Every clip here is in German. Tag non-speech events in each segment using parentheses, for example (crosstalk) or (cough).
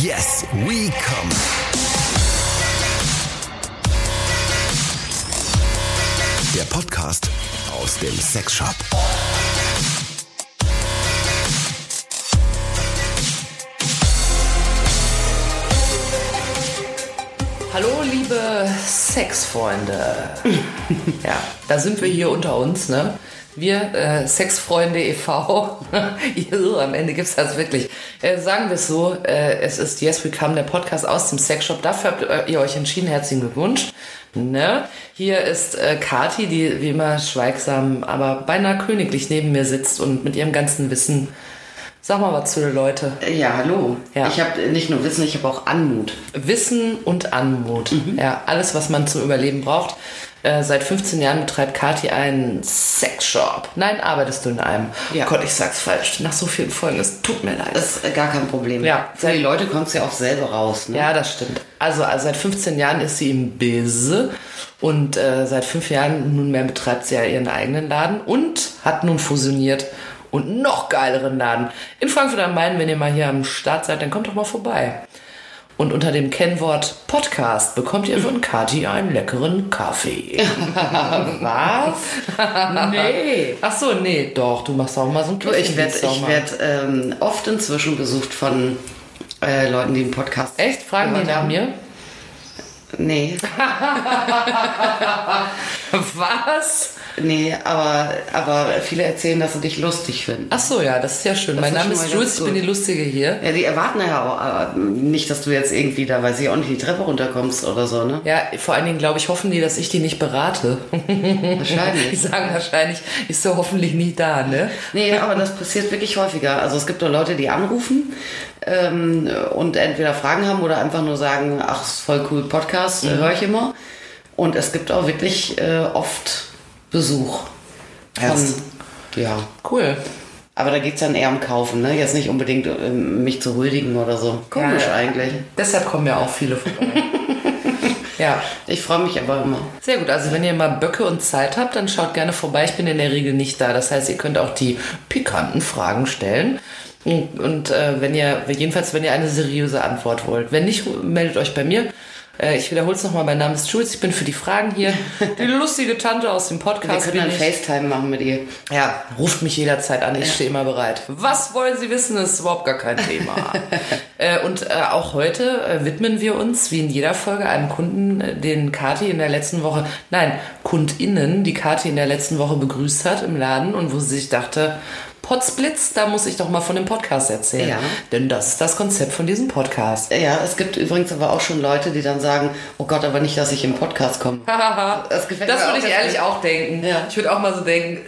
Yes, we come. Der Podcast aus dem Sexshop. Hallo, liebe Sexfreunde. (laughs) ja, da sind wir hier unter uns, ne? Wir, äh, Sexfreunde e.V., (laughs) am Ende gibt's das wirklich. Äh, sagen wir es so, äh, es ist Yes We Come, der Podcast aus dem Sexshop. Dafür habt äh, ihr euch entschieden. Herzlichen Glückwunsch. Ne? Hier ist äh, Kati, die wie immer schweigsam, aber beinahe königlich neben mir sitzt und mit ihrem ganzen Wissen Sag mal was zu den Leuten. Ja, hallo. Ja. Ich habe nicht nur Wissen, ich habe auch Anmut. Wissen und Anmut. Ja, alles, was man zum Überleben braucht. Äh, seit 15 Jahren betreibt Kati einen Sexshop. Nein, arbeitest du in einem? Ja. Gott, ich sag's falsch. Nach so vielen Folgen, es tut mir leid. Das ist äh, gar kein Problem. Ja. Für die Leute kommt es ja auch selber raus. Ne? ja, das stimmt. Also, also seit 15 Jahren ist sie im Biz und äh, seit fünf Jahren nunmehr betreibt sie ja ihren eigenen Laden und hat nun fusioniert und noch geileren Laden in Frankfurt am Main. Wenn ihr mal hier am Start seid, dann kommt doch mal vorbei. Und unter dem Kennwort Podcast bekommt ihr von Kati einen leckeren Kaffee. (laughs) Was? nee. Ach so, nee, doch, du machst auch mal so ein Du, ich werde werd, ähm, oft inzwischen besucht von äh, Leuten, die einen Podcast Echt? Fragen die nach mir? Nee, (laughs) Was? nee, aber, aber viele erzählen, dass sie dich lustig finden. Ach so, ja, das ist ja schön. mein ist Name ist Jules, ich bin die Lustige hier. Ja, die erwarten ja auch nicht, dass du jetzt irgendwie da, weiß ich auch nicht, die Treppe runterkommst oder so, ne? Ja, vor allen Dingen, glaube ich, hoffen die, dass ich die nicht berate. (laughs) Die Wahrscheinlich. sagen wahrscheinlich, ist so hoffentlich nie da, ne? Nee, aber das passiert wirklich häufiger. Also es gibt auch Leute, die anrufen ähm, und entweder Fragen haben oder einfach nur sagen, ach, ist voll cool Podcast, Mhm. äh, höre ich immer. Und es gibt auch wirklich äh, oft Besuch. Von, ja. Cool. Aber da geht's dann eher um Kaufen, ne? Jetzt nicht unbedingt ähm, mich zu huldigen oder so. Komisch Ja, eigentlich. Deshalb kommen ja auch viele vorbei. (laughs) ja. Ich freue mich aber immer. Sehr gut, also wenn ihr mal Böcke und Zeit habt, dann schaut gerne vorbei. Ich bin in der Regel nicht da. Das heißt, ihr könnt auch die pikanten Fragen stellen. Und, und äh, wenn ihr, jedenfalls, wenn ihr eine seriöse Antwort wollt. Wenn nicht, meldet euch bei mir. Äh, ich wiederhole es nochmal, mein Name ist Jules, ich bin für die Fragen hier. (laughs) Die lustige Tante aus dem Wir Podcast können bin dann. FaceTime machen mit ihr. Ja, ruft mich jederzeit an, ich stehe immer bereit. Was wollen Sie wissen, ist überhaupt gar kein Thema. (laughs) äh, und äh, auch heute äh, widmen wir uns, wie in jeder Folge, einem Kunden, äh, den Kati in der letzten Woche, nein, KundInnen, die Kati in der letzten Woche begrüßt hat im Laden und wo sie sich dachte, Potzblitz, da muss ich doch mal von dem Podcast erzählen. Ja. Denn das ist das Konzept von diesem Podcast. Ja, es gibt übrigens aber auch schon Leute, die dann sagen, oh Gott, aber nicht, dass ich im Podcast komme. (laughs) Das gefällt Das mir würde auch ich ehrlich auch denken. Ja. Ich würde auch mal so denken,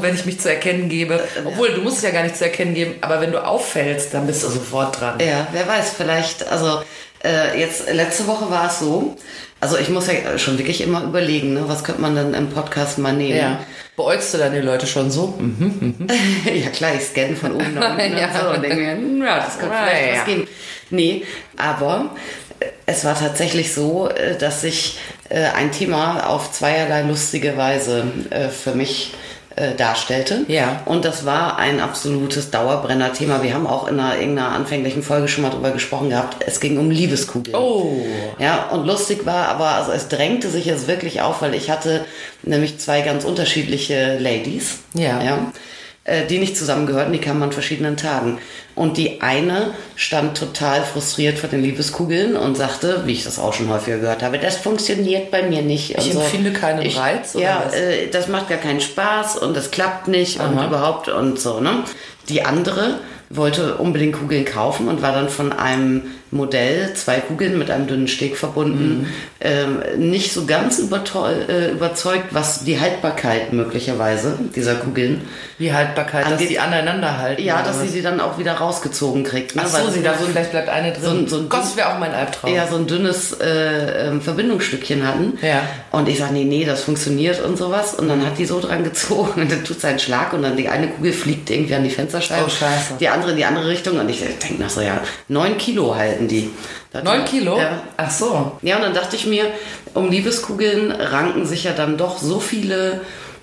wenn ich mich zu erkennen gebe. Obwohl, du musst es ja gar nicht zu erkennen geben, aber wenn du auffällst, dann bist du sofort dran. Ja, wer weiß, vielleicht, also äh, jetzt letzte Woche war es so, also ich muss ja schon wirklich immer überlegen, ne, was könnte man denn im Podcast mal nehmen. Ja. Beäugst du dann die Leute schon so? Mhm. (laughs) ja klar, ich scanne von oben nach unten (laughs) Ja. und so und denke mir, hm, ja, das könnte vielleicht ja. was geben. Nee, aber äh, es war tatsächlich so, äh, dass sich äh, ein Thema auf zweierlei lustige Weise für mich äh, darstellte. Ja. Und das war ein absolutes Dauerbrenner-Thema. Wir haben auch in einer, irgendeiner anfänglichen Folge schon mal drüber gesprochen gehabt. Es ging um Liebeskugeln. Oh. Ja, und lustig war aber, also es drängte sich jetzt wirklich auf, weil ich hatte nämlich zwei ganz unterschiedliche Ladies. Ja. ja die nicht zusammengehörten, die kamen an verschiedenen Tagen. Und die eine stand total frustriert vor den Liebeskugeln und sagte, wie ich das auch schon häufiger gehört habe, das funktioniert bei mir nicht. Ich und empfinde keinen ich, Reiz, oder Ja, was? äh, das macht gar keinen Spaß und das klappt nicht und Aha. überhaupt und so. Ne? Die andere wollte unbedingt Kugeln kaufen und war dann von einem Modell, zwei Kugeln mit einem dünnen Steg verbunden, Mhm. ähm, nicht so ganz äh, überzeugt, was die Haltbarkeit möglicherweise dieser Kugeln. Die Haltbarkeit, dass Angeht- die aneinander halten. Ja, dass sie sie dann auch wieder rausgezogen kriegt. Ne? Ach so, sie dachte, so vielleicht bleibt eine drin. so so ein Gott, das wäre auch mein Albtraum. eher so ein dünnes äh, ähm, Verbindungsstückchen hatten. Ja. Und ich sage, nee, nee, das funktioniert und sowas. Und dann hat die so dran gezogen (laughs) und dann tut sie einen Schlag und dann die eine Kugel fliegt irgendwie an die Fensterscheibe. Oh, scheiße. Die andere in die andere Richtung. Und ich denke nach so, ja, neun Kilo halten die. Das- Neun Kilo? Ja. Ach so. Ja, und dann dachte ich mir, um Liebeskugeln ranken sich ja dann doch so viele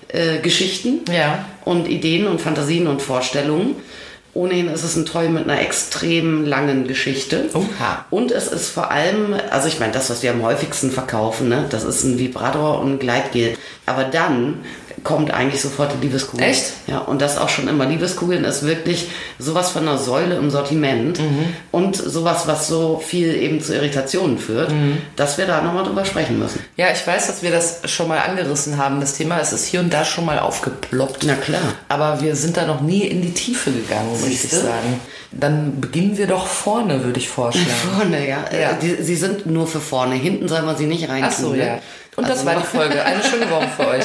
äh, Geschichten Ja. und Ideen und Fantasien und Vorstellungen. Ohnehin ist es ein Toy mit einer extrem langen Geschichte. Oha. Und es ist vor allem, also ich meine, das, was wir am häufigsten verkaufen, ne, das ist ein Vibrator und ein Gleitgel. Aber dann kommt eigentlich sofort die Liebeskugel. Echt? Ja, und das auch schon immer. Liebeskugeln ist wirklich sowas von einer Säule im Sortiment und sowas, was so viel eben zu Irritationen führt, dass wir da nochmal drüber sprechen müssen. Ja, ich weiß, dass wir das schon mal angerissen haben. Das Thema es ist hier und da schon mal aufgeploppt. Na klar. Aber wir sind da noch nie in die Tiefe gegangen, muss ich sagen. Dann beginnen wir doch vorne, würde ich vorschlagen. (laughs) Vorne, ja. Ja. Äh, Die, sie sind nur für vorne. Hinten soll man sie nicht rein Ach so, ja. Und das Also- war die Folge. Eine (laughs) schöne Woche für euch.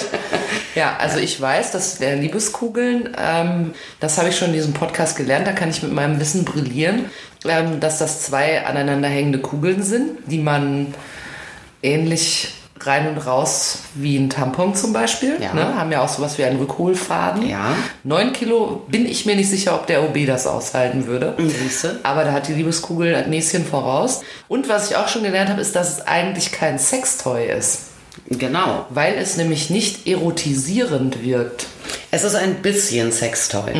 Ja, also ich weiß, dass der Liebeskugeln, ähm, das habe ich schon in diesem Podcast gelernt, da kann ich mit meinem Wissen brillieren, ähm, dass das zwei aneinanderhängende Kugeln sind, die man ähnlich rein und raus wie ein Tampon zum Beispiel. Ja. Ne? Haben ja auch sowas wie einen Rückholfaden. Ja. Neun Kilo bin ich mir nicht sicher, ob der OB das aushalten würde. Siehste? Aber da hat die Liebeskugel ein Näschen voraus. Und was ich auch schon gelernt habe, ist, dass es eigentlich kein Sextoy ist. Genau. Weil es nämlich nicht erotisierend wirkt. Es ist ein bisschen Sextoy.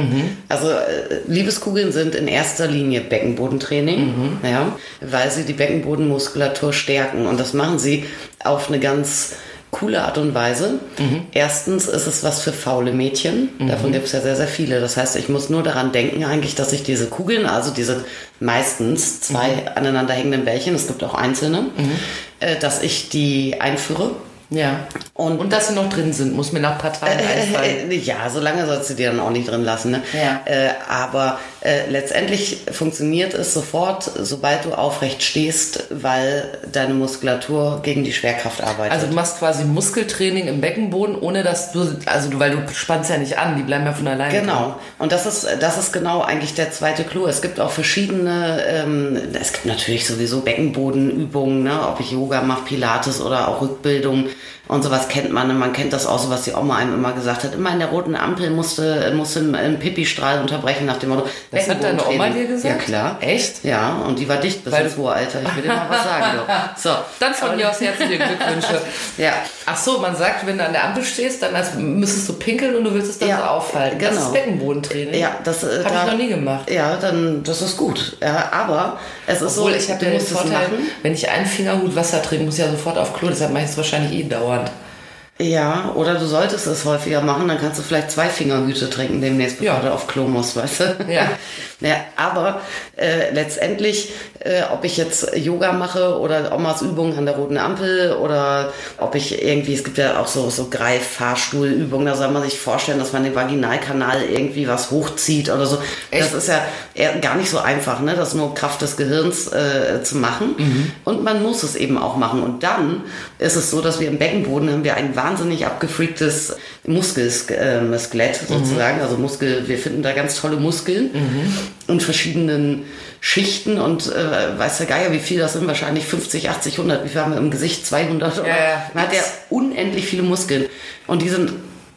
Also äh, Liebeskugeln sind in erster Linie Beckenbodentraining, ja, weil sie die Beckenbodenmuskulatur stärken. Und das machen sie auf eine ganz coole Art und Weise. Erstens ist es was für faule Mädchen. Davon gibt es ja sehr, sehr viele. Das heißt, ich muss nur daran denken eigentlich, dass ich diese Kugeln, also diese meistens zwei aneinanderhängenden Bällchen, es gibt auch einzelne, äh, dass ich die einführe. Ja. Und- Und, dass sie noch drin sind, muss mir nach ein paar Tagen einfallen. Äh, ja, so lange sollst du die dann auch nicht drin lassen. Ne? Ja. Äh, aber äh, letztendlich funktioniert es sofort, sobald du aufrecht stehst, weil deine Muskulatur gegen die Schwerkraft arbeitet. Also du machst quasi Muskeltraining im Beckenboden, ohne dass du, also du, weil du spannst ja nicht an, die bleiben ja von alleine. drin. Genau. Und das ist, das ist genau eigentlich der zweite Clou. Es gibt auch verschiedene, ähm, es gibt natürlich sowieso Beckenbodenübungen, ne? ob ich Yoga mache, Pilates oder auch Rückbildung und sowas kennt man. Und man kennt das auch so, was die Oma einem immer gesagt hat. Immer in der roten Ampel musste, musste einen Pipi-Strahl unterbrechen nach dem Motto. Das hat deine Oma dir gesagt? Ja, klar. Echt? Ja, und die war dicht bis Weil ins hohe Alter. Ich will dir mal was sagen. (laughs) So. Dann von mir aus herzliche Glückwünsche. (laughs) Ja. Ach so, man sagt, wenn du an der Ampel stehst, dann als müsstest du pinkeln und du willst es dann Ja, so aufhalten. Das genau. ist Beckenbodentraining. Ja, das äh, Hab da- ich noch nie gemacht. Ja, dann das ist gut. Ja, aber es ist Obwohl, so, ich habe den Vorteil, wenn ich einen Fingerhut Wasser trinke, muss ich ja sofort auf Klo, deshalb mache ich es wahrscheinlich eh dakwaan Ja, oder du solltest es häufiger machen, dann kannst du vielleicht zwei Fingerhüte trinken demnächst, bevor Ja. du auf Klo musst, weißt du? Ja. (laughs) ja aber äh, letztendlich, äh, ob ich jetzt Yoga mache oder Omas Übungen an der roten Ampel oder ob ich irgendwie, es gibt ja auch so, so Greif-Fahrstuhlübungen, da soll man sich vorstellen, dass man den Vaginalkanal irgendwie was hochzieht oder so. Echt? Das ist ja eher gar nicht so einfach, ne? das nur Kraft des Gehirns äh, zu machen. Mhm. Und man muss es eben auch machen. Und dann ist es so, dass wir im Beckenboden haben wir ein wahnsinnig abgefreaktes Muskelskelett sozusagen. Also Muskel, wir finden da ganz tolle Muskeln in verschiedenen Schichten und äh, weiß der Geier, wie viel das sind, wahrscheinlich 50, 80, 100, wie viel haben wir im Gesicht, 200 oder? Ja, ja. Man hat ja unendlich viele Muskeln und die sind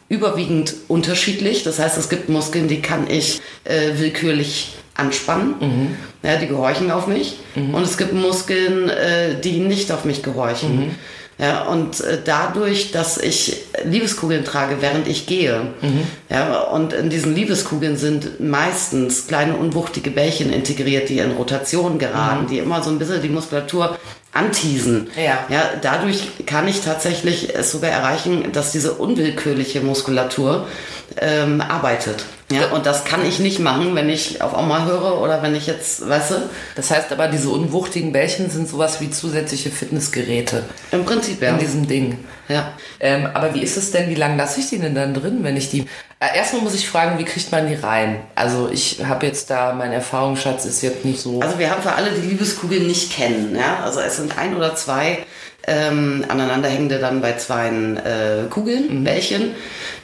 überwiegend unterschiedlich. Das heißt, es gibt Muskeln, die kann ich äh, willkürlich anspannen. Ja, die gehorchen auf mich. Und es gibt Muskeln, äh, die nicht auf mich gehorchen. Ja, und äh, dadurch, dass ich Liebeskugeln trage, während ich gehe, ja, und in diesen Liebeskugeln sind meistens kleine unwuchtige Bällchen integriert, die in Rotation geraten, die immer so ein bisschen die Muskulatur anteasen. Ja. Ja, dadurch kann ich tatsächlich es sogar erreichen, dass diese unwillkürliche Muskulatur ähm, arbeitet. Ja, und das kann ich nicht machen, wenn ich auf Oma höre oder wenn ich jetzt, weißt du, Das heißt aber, diese unwuchtigen Bällchen sind sowas wie zusätzliche Fitnessgeräte im Prinzip ja. in diesem Ding. ja. Ähm, aber wie ist es denn, wie lange lasse ich die denn dann drin, wenn ich die... Äh, erstmal muss ich fragen, wie kriegt man die rein? Also ich habe jetzt da, mein Erfahrungsschatz ist jetzt nicht so... Also wir haben für alle, die Liebeskugeln nicht kennen, ja, also es sind ein oder zwei ähm, aneinanderhängende dann bei zwei äh, Kugeln, Bällchen,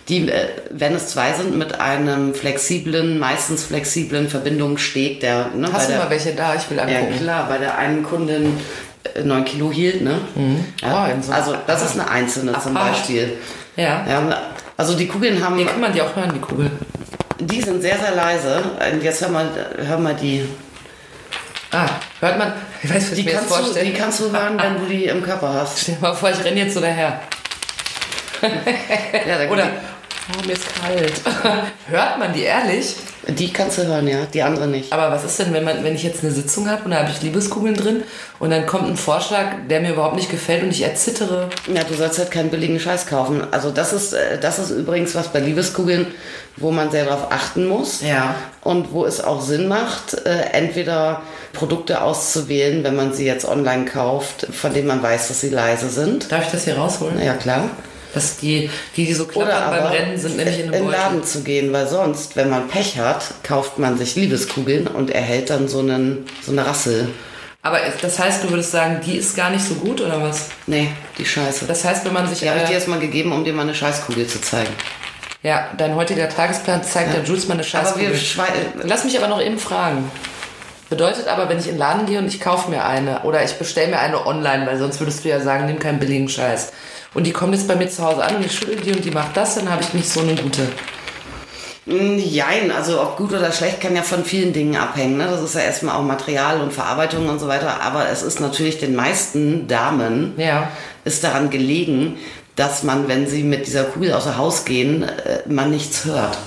die, äh, wenn es zwei sind, mit einem flexiblen, meistens flexiblen Verbindungssteg, der ne, Hast du der, mal welche da? Ich will Ja, angucken. klar, bei der einen Kundin äh, 9 Kilo hielt, ne? Ja, Oh, so- also das ist eine einzelne zum Apart. Beispiel. Ja. Ja, also die Kugeln haben, Hier kann man die auch hören, die Kugel. die sind sehr, sehr leise. Und jetzt hör mal, hör mal die. Ah, hört man? Ich weiß, was Die ich mir jetzt kannst, du, vorstelle. die kannst du hören, wenn du die im Körper hast. Stell dir mal vor, ich renne jetzt so daher. Ja, da (laughs) Oder, Oh, mir ist kalt. (laughs) Hört man die ehrlich? Die kannst du hören, ja, die andere nicht. Aber was ist denn, wenn, man, wenn ich jetzt eine Sitzung habe und da habe ich Liebeskugeln drin und dann kommt ein Vorschlag, der mir überhaupt nicht gefällt und ich erzittere? Ja, du sollst halt keinen billigen Scheiß kaufen. Also das ist, äh, das ist übrigens was bei Liebeskugeln, wo man sehr darauf achten muss. Ja. Und wo es auch Sinn macht, äh, entweder Produkte auszuwählen, wenn man sie jetzt online kauft, von denen man weiß, dass sie leise sind. Darf ich das hier rausholen? Ja, klar. Dass die, die, die so klappern beim Rennen sind, nämlich in in einem den Beutel. Laden zu gehen, weil sonst, wenn man Pech hat, kauft man sich Liebeskugeln und erhält dann so, einen, so eine Rassel. Aber das heißt, du würdest sagen, die ist gar nicht so gut oder was? Nee, die Scheiße. Das heißt, wenn man sich. Die habe ich dir äh, erstmal gegeben, um dir mal eine Scheißkugel zu zeigen. ja, dein heutiger Tagesplan zeigt der Jules mal eine Aber wir Scheißkugel. Lass mich aber noch eben fragen. Bedeutet aber, wenn ich in den Laden gehe und ich kaufe mir eine oder ich bestelle mir eine online, weil sonst würdest du ja sagen, nimm keinen billigen Scheiß. Und die kommt jetzt bei mir zu Hause an und ich schüttel die und die macht das, dann habe ich nicht so eine gute. Mm, Jein, also ob gut oder schlecht kann ja von vielen Dingen abhängen. Ne? Das ist ja erstmal auch Material und Verarbeitung und so weiter. Aber es ist natürlich den meisten Damen Ja. ist daran gelegen, dass man, wenn sie mit dieser Kugel außer Haus gehen, äh, man nichts hört.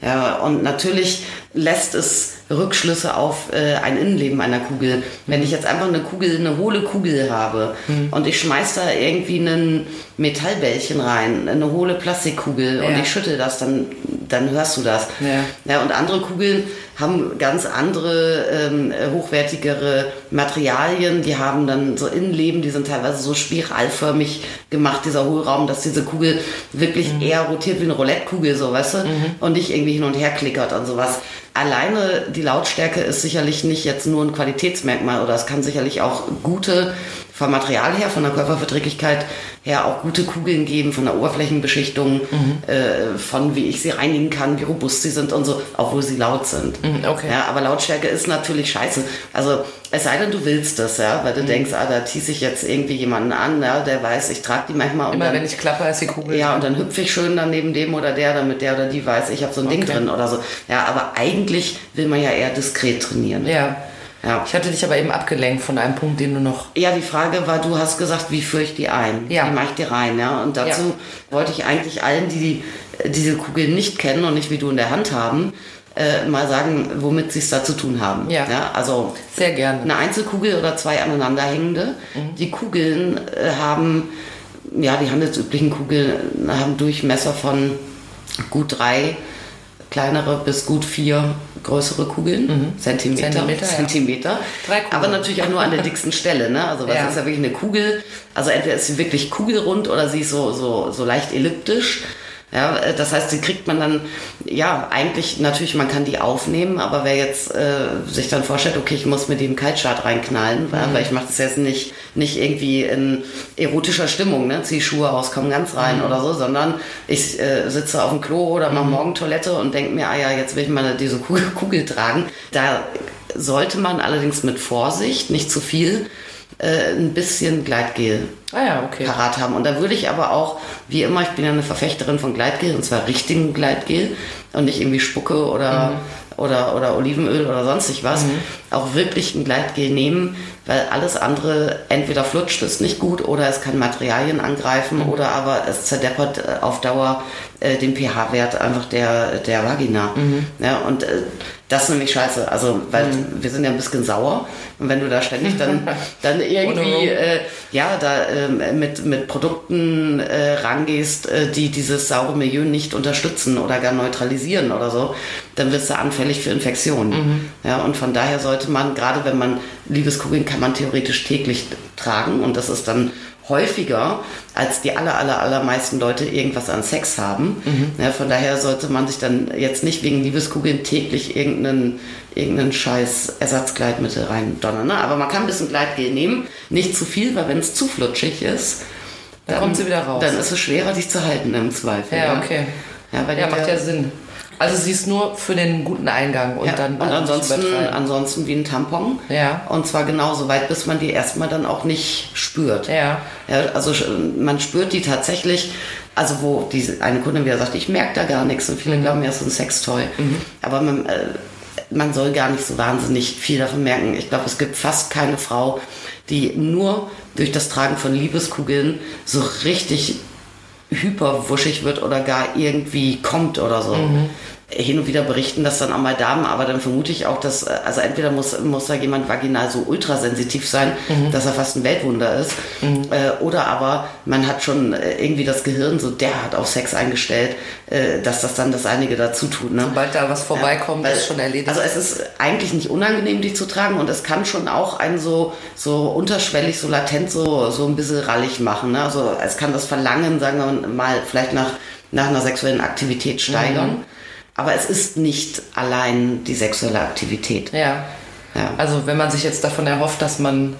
Ja, und natürlich lässt es Rückschlüsse auf äh, ein Innenleben einer Kugel. Wenn ich jetzt einfach eine Kugel, eine hohle Kugel habe und ich schmeiß da irgendwie einen Metallbällchen rein, eine hohle Plastikkugel und Ja. ich schüttel das, dann, dann hörst du das. Ja. Ja, und andere Kugeln haben ganz andere, ähm, hochwertigere Materialien. Die haben dann so Innenleben, die sind teilweise so spiralförmig gemacht, dieser Hohlraum, dass diese Kugel wirklich eher rotiert wie eine Roulettekugel, so, weißt du? Und nicht irgendwie hin und her klickert und sowas. Alleine die Lautstärke ist sicherlich nicht jetzt nur ein Qualitätsmerkmal oder es kann sicherlich auch gute, vom Material her, von der Körperverträglichkeit her auch gute Kugeln geben, von der Oberflächenbeschichtung, äh, von wie ich sie reinigen kann, wie robust sie sind und so, obwohl sie laut sind. Mhm, okay. Ja, aber Lautstärke ist natürlich scheiße. Also es sei denn, du willst das, ja, weil du Mhm. denkst, ah, da tease ich jetzt irgendwie jemanden an, ja, der weiß, ich trage die manchmal und Immer dann, wenn ich klappe, ist die Kugel. ja, und dann hüpfe ich schön dann neben dem oder der, damit der oder die weiß, ich habe so ein Ding Okay. drin oder so. Ja, aber eigentlich will man ja eher diskret trainieren. Ja. Ja. Ich hatte dich aber eben abgelenkt von einem Punkt, den du noch. Ja, die Frage war, du hast gesagt, wie führe ich die ein? Ja. Wie mache ich die rein? Ja? Und dazu Ja. wollte ich eigentlich allen, die die- diese Kugel nicht kennen und nicht wie du in der Hand haben, äh, mal sagen, womit sie es da zu tun haben. Ja. Also Sehr gerne. eine Einzelkugel oder zwei aneinanderhängende. Die Kugeln äh, haben, ja, die handelsüblichen Kugeln haben Durchmesser von gut drei kleinere bis gut vier größere Kugeln, Zentimeter, Zentimeter, ja. Zentimeter. Drei Kugeln. Aber natürlich auch nur an der dicksten Stelle. Ne? Also was Ja. ist ja wirklich eine Kugel? Also entweder ist sie wirklich kugelrund oder sie ist so, so, so leicht elliptisch. Ja, äh, das heißt, die kriegt man dann, ja, eigentlich, natürlich, man kann die aufnehmen, aber wer jetzt äh, sich dann vorstellt, okay, ich muss mit dem Kaltstart reinknallen, weil, weil ich mache das jetzt nicht, nicht irgendwie in erotischer Stimmung, ne, zieh Schuhe aus, komm ganz rein oder so, sondern ich äh, sitze auf dem Klo oder mache morgen Toilette und denke mir, ah ja, jetzt will ich mal diese Kugel, Kugel tragen. Da sollte man allerdings mit Vorsicht, nicht zu viel, äh, ein bisschen Gleitgel Ah ja, okay. parat haben. Und da würde ich aber auch, wie immer, ich bin ja eine Verfechterin von Gleitgel, und zwar richtigen Gleitgel und nicht irgendwie Spucke oder, oder, oder Olivenöl oder sonstig was, auch wirklich ein Gleitgel nehmen, weil alles andere entweder flutscht es nicht gut oder es kann Materialien angreifen oder aber es zerdeppert äh, auf Dauer äh, den pH-Wert einfach der, der Vagina. Ja, und äh, das ist nämlich scheiße. Also, weil wir sind ja ein bisschen sauer und wenn du da ständig dann, (laughs) dann irgendwie äh, ja, da ähm, mit, mit Produkten äh, rangehst, äh, die dieses saure Milieu nicht unterstützen oder gar neutralisieren oder so, dann wirst du anfällig für Infektionen. Ja, und von daher sollte man, gerade wenn man Liebeskugeln kann man theoretisch täglich tragen und das ist dann häufiger, als die aller, aller, allermeisten Leute irgendwas an Sex haben. Ja, von daher sollte man sich dann jetzt nicht wegen Liebeskugeln täglich irgendeinen, irgendeinen scheiß Ersatzgleitmittel rein donnern. Ne? Aber man kann ein bisschen Gleitgel nehmen, nicht zu viel, weil wenn es zu flutschig ist, Dann kommt sie wieder raus. Dann ist es schwerer, dich zu halten im Zweifel. Ja, okay. Ja, weil Ja, die- macht ja Sinn. Also sie ist nur für den guten Eingang und Ja, dann und nicht ansonsten, ansonsten wie ein Tampon. Ja. Und zwar genauso weit, bis man die erstmal dann auch nicht spürt. Ja. ja also man spürt die tatsächlich, also wo diese eine Kundin wieder sagt, ich merke da gar nichts und Mhm. viele glauben ja, es ist ein Sextoy. Aber man, äh, man soll gar nicht so wahnsinnig viel davon merken. Ich glaube, es gibt fast keine Frau, die nur durch das Tragen von Liebeskugeln so richtig hyperwuschig wird oder gar irgendwie kommt oder so. Hin und wieder berichten das dann auch mal Damen, aber dann vermute ich auch, dass, äh, also entweder muss, muss da jemand vaginal so ultrasensitiv sein, dass er fast ein Weltwunder ist, äh, oder aber man hat schon äh, irgendwie das Gehirn so derart auf Sex eingestellt, äh, dass das dann das einige dazu tut. Ne? Sobald da was vorbeikommt, Weil- ist schon erledigt. Also es ist eigentlich nicht unangenehm, die zu tragen und es kann schon auch einen so, so unterschwellig, so latent so, so ein bisschen rallig machen. Ne? Also es kann das Verlangen, sagen wir mal, vielleicht nach, nach einer sexuellen Aktivität steigern. Mhm. Aber es ist nicht allein die sexuelle Aktivität. ja. Ja. Also wenn man sich jetzt davon erhofft, dass man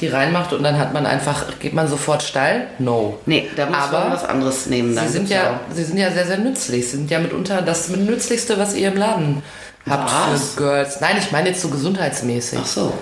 die reinmacht und dann hat man einfach, geht man sofort steil? No. Nee, da muss Aber man was anderes nehmen. Sie dann sind, gibt's ja, sie sind ja sehr, sehr nützlich. Sie sind ja mitunter das Nützlichste, was ihr im Laden habt Was? für Girls. Nein, ich meine jetzt so gesundheitsmäßig. Ach so.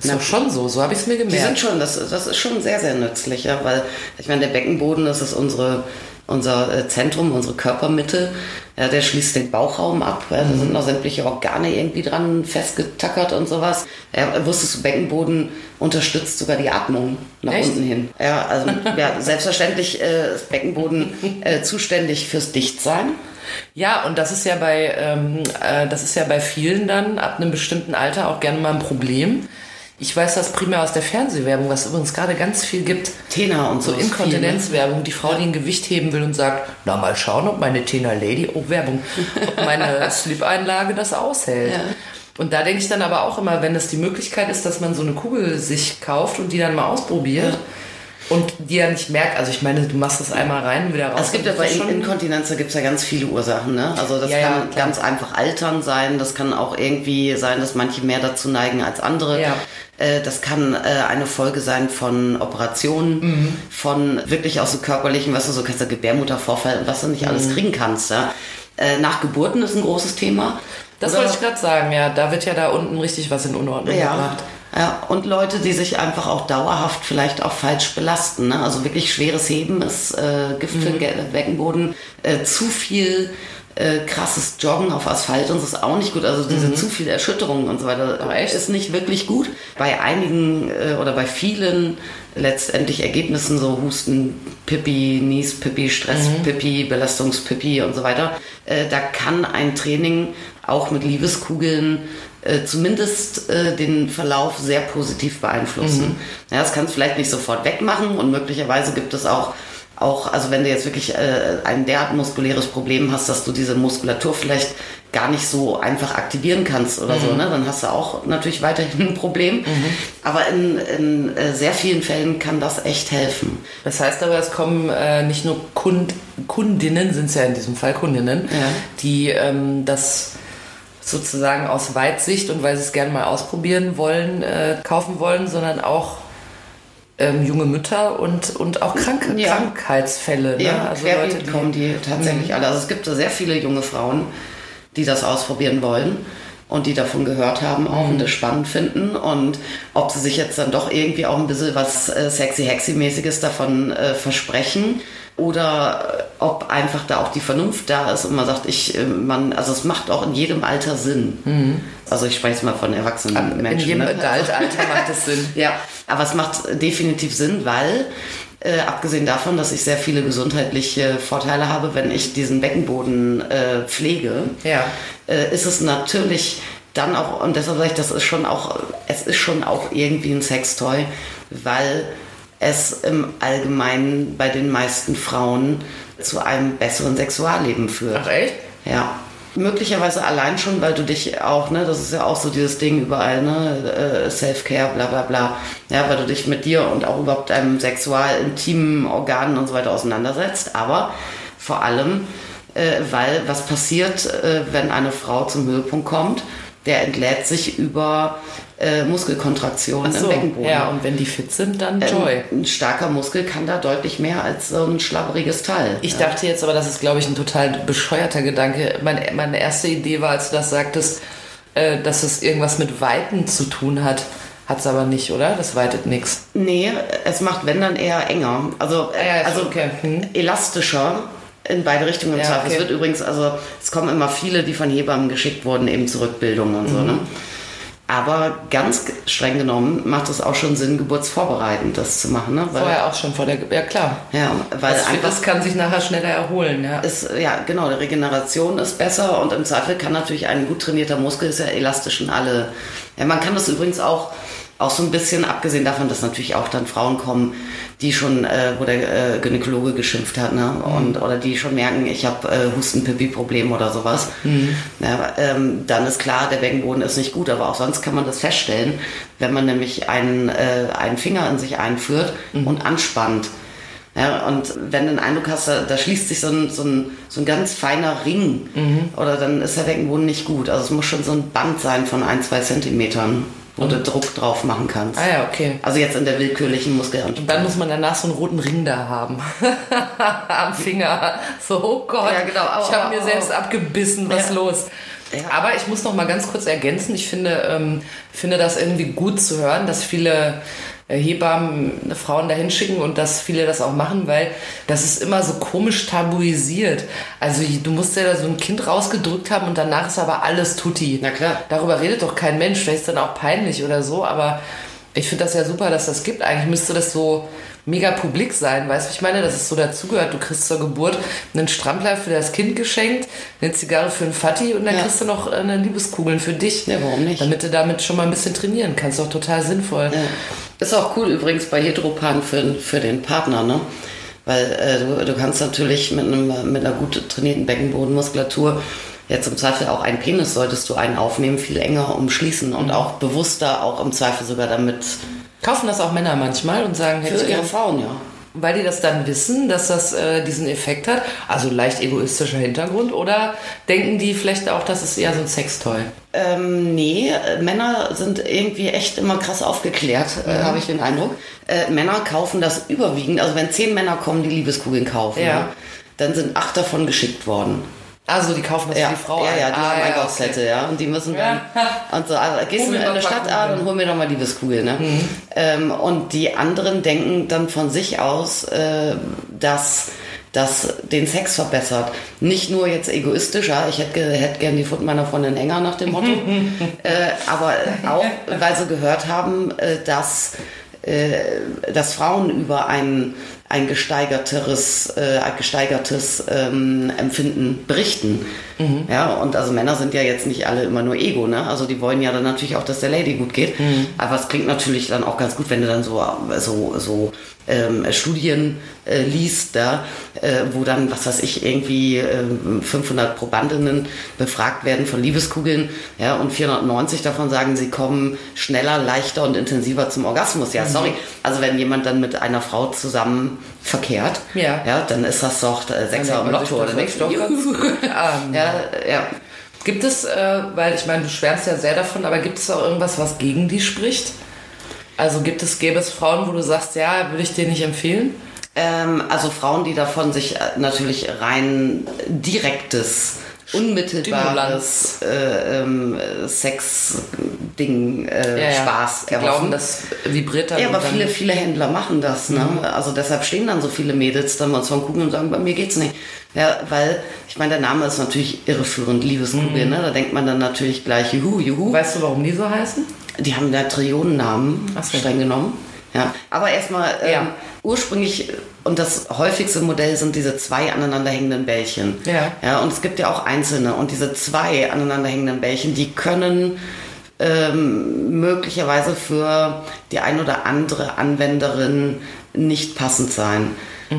Ist doch schon so, so habe ich es mir Die gemerkt. sind schon, das, das ist schon sehr, sehr nützlich, ja, weil ich meine, der Beckenboden, das ist unsere, unser äh, Zentrum, unsere Körpermitte. Ja, der schließt den Bauchraum ab. Ja, da sind noch sämtliche Organe irgendwie dran festgetackert und sowas. Ja, wusstest du, Beckenboden unterstützt sogar die Atmung nach Echt? unten hin. Ja, also ja, selbstverständlich äh, ist Beckenboden äh, zuständig fürs Dichtsein. Ja, und das ist ja bei ähm, äh, das ist ja bei vielen dann ab einem bestimmten Alter auch gerne mal ein Problem. Ich weiß das primär aus der Fernsehwerbung, was übrigens gerade ganz viel gibt. Tena und so. Ne? Inkontinenzwerbung, die Frau, die ein Gewicht heben will und sagt, na mal schauen, ob meine Tena Lady, oh Werbung, ob meine (laughs) Slip-Einlage das aushält. Ja. Und da denke ich dann aber auch immer, wenn es die Möglichkeit ist, dass man so eine Kugel sich kauft und die dann mal ausprobiert und die ja nicht merkt, also ich meine, du machst das einmal rein und wieder raus. Es gibt ja und bei Inkontinenz, da gibt es ja ganz viele Ursachen. Ne? Also das Ja, ja, kann klar. ganz einfach Altern sein, das kann auch irgendwie sein, dass manche mehr dazu neigen als andere. Ja. Äh, Das kann äh, eine Folge sein von Operationen, Mhm. von wirklich auch so körperlichen, was du so kannst, Gebärmuttervorfall, was du nicht alles Mhm. kriegen kannst. Ja? Äh, Nach Geburten ist ein großes Thema. Das Oder- wollte ich gerade sagen, ja. Da wird ja da unten richtig was in Unordnung ja. gebracht. Ja, und Leute, die sich einfach auch dauerhaft vielleicht auch falsch belasten. Ne? Also wirklich schweres Heben ist äh, Gift für den Beckenboden. Äh, zu viel äh, krasses Joggen auf Asphalt und so ist auch nicht gut. Also diese zu viel Erschütterung und so weiter echt? ist nicht wirklich gut. Bei einigen äh, oder bei vielen letztendlich Ergebnissen, so Husten, Pipi, Nies, Pipi, Stress, Pipi, Belastungspipi und so weiter, äh, da kann ein Training auch mit Liebeskugeln äh, zumindest äh, den Verlauf sehr positiv beeinflussen. Ja, das kannst du vielleicht nicht sofort wegmachen und möglicherweise gibt es auch auch, also wenn du jetzt wirklich äh, ein derart muskuläres Problem hast, dass du diese Muskulatur vielleicht gar nicht so einfach aktivieren kannst oder so, ne? dann hast du auch natürlich weiterhin ein Problem. Aber in, in äh, sehr vielen Fällen kann das echt helfen. Das heißt aber, es kommen äh, nicht nur Kund, Kundinnen, sind es ja in diesem Fall Kundinnen, Ja. die ähm, das sozusagen aus Weitsicht und weil sie es gerne mal ausprobieren wollen, äh, kaufen wollen, sondern auch ähm, junge Mütter und, und auch Krank Ja. Krankheitsfälle. Ne? Ja, also Leute, die, kommen die tatsächlich alle. Also es gibt sehr viele junge Frauen, die das ausprobieren wollen und die davon gehört haben auch und das spannend finden und ob sie sich jetzt dann doch irgendwie auch ein bisschen was äh, sexy hexy mäßiges davon äh, versprechen oder äh, ob einfach da auch die Vernunft da ist und man sagt, ich äh, man also es macht auch in jedem Alter Sinn. Also ich spreche jetzt mal von erwachsenen in Menschen. jedem ne? Adult-Alter (laughs) macht es Sinn. (laughs) Ja, aber es macht definitiv Sinn, weil äh, abgesehen davon, dass ich sehr viele gesundheitliche Vorteile habe, wenn ich diesen Beckenboden äh, pflege, Ja. äh, ist es natürlich dann auch, und deshalb sage ich, das ist schon auch, es ist schon auch irgendwie ein Sextoy, weil es im Allgemeinen bei den meisten Frauen zu einem besseren Sexualleben führt. Ach echt? Ja. Möglicherweise allein schon, weil du dich auch, ne, das ist ja auch so dieses Ding überall, ne, äh, Self-Care, bla bla bla. Ja, weil du dich mit dir und auch überhaupt deinem sexual intimen Organen und so weiter auseinandersetzt. Aber vor allem, äh, weil was passiert, äh, wenn eine Frau zum Höhepunkt kommt, der entlädt sich über äh, Muskelkontraktionen im So, Beckenboden. ja, und wenn die fit sind, dann Joy. Ein, ein starker Muskel kann da deutlich mehr als so ein schlabberiges Teil. Ich dachte jetzt aber, das ist, glaube ich, ein total bescheuerter Gedanke. Meine, meine erste Idee war, als du das sagtest, äh, dass es irgendwas mit Weiten zu tun hat. Hat es aber nicht, oder? Das weitet nichts. Nee, es macht, wenn dann eher enger. Also, Ja, ja, also okay. Hm. elastischer in beide Richtungen. Ja, Ja, okay. Es wird übrigens, also es kommen immer viele, die von Hebammen geschickt wurden, eben zur Rückbildung und so. Mhm. Ne? Aber ganz streng genommen macht es auch schon Sinn, geburtsvorbereitend das zu machen. Ne? Weil, Vorher auch schon vor der, ja klar. Ja, weil das, einfach das kann sich nachher schneller erholen, ja. ist, ja, genau, die Regeneration ist besser und im Zweifel kann natürlich ein gut trainierter Muskel, ist ja elastisch in alle. Ja, man kann das übrigens auch, auch so ein bisschen, abgesehen davon, dass natürlich auch dann Frauen kommen, die schon, äh, wo der äh, Gynäkologe geschimpft hat, ne? Und, oder die schon merken, ich habe äh, Husten-Pipi-Problem oder sowas. Ja, ähm, dann ist klar, der Beckenboden ist nicht gut, aber auch sonst kann man das feststellen, wenn man nämlich einen, äh, einen Finger in sich einführt und anspannt. Ja, und wenn du den Eindruck hast, da, da schließt sich so ein, so, ein, so ein ganz feiner Ring, oder dann ist der Beckenboden nicht gut. Also es muss schon so ein Band sein von ein, zwei Zentimetern, du Druck drauf machen kannst. Ah ja, okay. Also jetzt in der willkürlichen Muskelanspannung. Und dann muss man danach so einen roten Ring da haben. (laughs) Am Finger. So, oh Gott. Ja, genau. Au, ich habe mir au. selbst abgebissen. Was Ja. los? Ja. Aber ich muss noch mal ganz kurz ergänzen. Ich finde, ähm, finde das irgendwie gut zu hören, dass viele Hebammen Frauen dahin schicken und dass viele das auch machen, weil das ist immer so komisch tabuisiert. Also du musst ja da so ein Kind rausgedrückt haben und danach ist aber alles tutti. Na klar. Darüber redet doch kein Mensch. Vielleicht ist dann auch peinlich oder so, aber ich finde das ja super, dass das gibt. Eigentlich müsste das so mega publik sein, weißt du, ich meine, dass es so dazugehört. Du kriegst zur Geburt einen Strampler für das Kind geschenkt, eine Zigarre für einen Vati und dann Ja. kriegst du noch äh, eine Liebeskugeln für dich. Ja, warum nicht? Damit du damit schon mal ein bisschen trainieren kannst. Doch total sinnvoll. Ja. Ist auch cool übrigens bei Heteropan für, für den Partner, ne? Weil äh, du, du kannst natürlich mit, einem, mit einer gut trainierten Beckenbodenmuskulatur jetzt im Zweifel auch einen Penis solltest du einen aufnehmen, viel enger umschließen und auch bewusster, auch im Zweifel sogar damit Kaufen das auch Männer manchmal und sagen, hätte für ihre Frauen, ja. Weil die das dann wissen, dass das äh, diesen Effekt hat, also leicht egoistischer Hintergrund, oder denken die vielleicht auch, das ist eher so ein Sextoy? Ähm, nee, äh, Männer sind irgendwie echt immer krass aufgeklärt, äh, habe ich den Eindruck. Äh, Männer kaufen das überwiegend, also wenn zehn Männer kommen, die Liebeskugeln kaufen, Ja. ne, dann sind acht davon geschickt worden. Also die kaufen Ja, für die Frau ja, ja, die Ah, haben ja, Einkaufszettel, ja, und die müssen dann (laughs) und so, also gehst du in eine paar Stadt an und hol mir doch mal Liebeskugel, ne? Mhm. Ähm, und die anderen denken dann von sich aus, äh, dass das den Sex verbessert. Nicht nur jetzt egoistisch, ja, ich hätte, hätte gern die Pfoten meiner Freundin enger nach dem Motto, (laughs) äh, aber auch, weil sie gehört haben, äh, dass äh, dass Frauen über ein, ein gesteigerteres, äh, gesteigertes ähm, Empfinden berichten. Ja, und also Männer sind ja jetzt nicht alle immer nur Ego, ne? Also die wollen ja dann natürlich auch, dass der Lady gut geht. Aber es klingt natürlich dann auch ganz gut, wenn du dann so, so, so ähm, Studien äh, liest, da, äh, wo dann, was weiß ich, irgendwie ähm, 500 Probandinnen befragt werden von Liebeskugeln, ja, und 490 davon sagen, sie kommen schneller, leichter und intensiver zum Orgasmus. Ja, sorry. Also wenn jemand dann mit einer Frau zusammen verkehrt, Ja. ja dann ist das doch äh, Sechser im Lotto. Oder gut. (laughs) Ah, ja, ja. Gibt es, äh, weil ich meine, du schwärmst ja sehr davon, aber gibt es auch irgendwas, was gegen die spricht? Also gibt es, gäbe es Frauen, wo du sagst, ja, würde ich dir nicht empfehlen? Ähm, also Frauen, die davon sich äh, natürlich rein direktes, unmittelbares äh, ähm, Sex-Ding, äh, Spaß Die glauben, das vibriert dann. Ja, aber viele, viele Händler machen das. Ne? Also deshalb stehen dann so viele Mädels dann mal von gucken und sagen, bei mir geht's nicht. Ja, weil, ich meine, der Name ist natürlich irreführend, Liebeskugel. Ne? Da denkt man dann natürlich gleich, juhu, juhu. Weißt du, warum die so heißen? Die haben da Trillionennamen so. streng genommen. Ja, aber erstmal ähm, Ja. ursprünglich und das häufigste Modell sind diese zwei aneinanderhängenden Bällchen. Ja. ja. Und es gibt ja auch einzelne und diese zwei aneinanderhängenden Bällchen, die können ähm, möglicherweise für die ein oder andere Anwenderin nicht passend sein.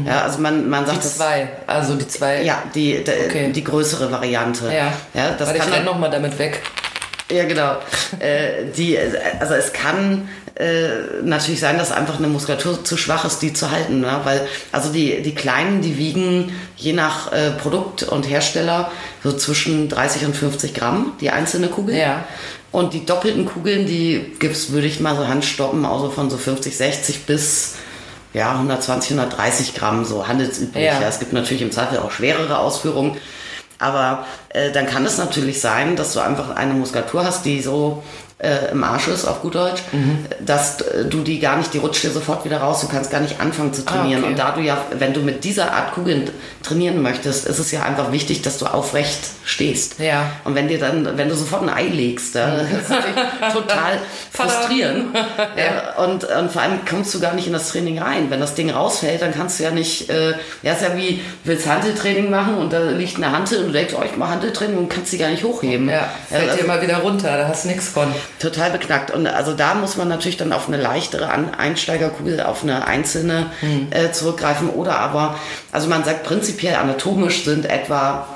Ja, also man, man sagt Die zwei. Also die zwei. Ja, die, die, Okay. die größere Variante. Ja. ja das Warte, ich kann renn noch mal damit weg. Ja, genau. äh, die, also es kann äh, natürlich sein, dass einfach eine Muskulatur zu schwach ist, die zu halten. Ne? Weil, also die, die Kleinen, die wiegen je nach äh, Produkt und Hersteller so zwischen 30 und 50 Gramm, die einzelne Kugel. Ja. Und die doppelten Kugeln, die gibt's, würde ich mal so handstoppen, also von so 50, 60 bis ja, 120, 130 Gramm, so handelsüblich. Ja. Ja. Es gibt natürlich im Zweifel auch schwerere Ausführungen. Aber äh, dann kann es natürlich sein, dass du einfach eine Muskulatur hast, die so äh, im Arsch ist, auf gut Deutsch, Mhm. dass äh, du die gar nicht, die rutscht dir sofort wieder raus, du kannst gar nicht anfangen zu trainieren. Ah, okay. Und da du ja, wenn du mit dieser Art Kugeln trainieren möchtest, ist es ja einfach wichtig, dass du aufrecht stehst. Ja. Und wenn dir dann, wenn du sofort ein Ei legst, dann ist es natürlich total (laughs) frustrierend. (laughs) ja. und, und vor allem kommst du gar nicht in das Training rein. Wenn das Ding rausfällt, dann kannst du ja nicht, äh, ja, ist ja wie, du willst Hanteltraining machen und da liegt eine Hantel und du denkst, oh, ich mache Hanteltraining und kannst sie gar nicht hochheben. Ja, fällt also- dir mal wieder runter, da hast du nichts von. Total beknackt. Und also da muss man natürlich dann auf eine leichtere An Einsteigerkugel, auf eine einzelne äh, zurückgreifen. Oder aber, also man sagt prinzipiell anatomisch sind etwa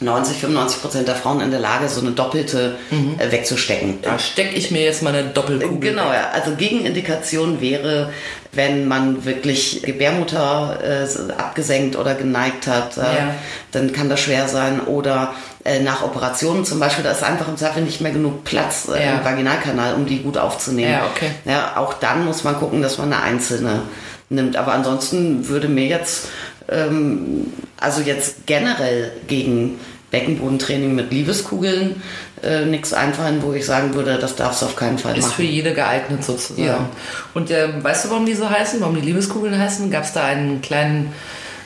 90, 95 Prozent der Frauen in der Lage, so eine doppelte äh, wegzustecken. Da stecke ich mir jetzt mal eine Doppelkugel. Genau, ja. Also Gegenindikation wäre, wenn man wirklich Gebärmutter äh, abgesenkt oder geneigt hat, äh, Ja. dann kann das schwer sein. Oder äh, nach Operationen zum Beispiel, da ist einfach im Zweifel nicht mehr genug Platz äh, Ja. im Vaginalkanal, um die gut aufzunehmen. Ja, okay. Ja, auch dann muss man gucken, dass man eine einzelne nimmt. Aber ansonsten würde mir jetzt, ähm, also jetzt generell gegen Beckenbodentraining mit Liebeskugeln äh, nichts einfallen, wo ich sagen würde, das darfst du auf keinen Fall Ist machen. für jede geeignet sozusagen. Ja. Und ähm, weißt du, warum die so heißen? Warum die Liebeskugeln heißen? Gab es da einen kleinen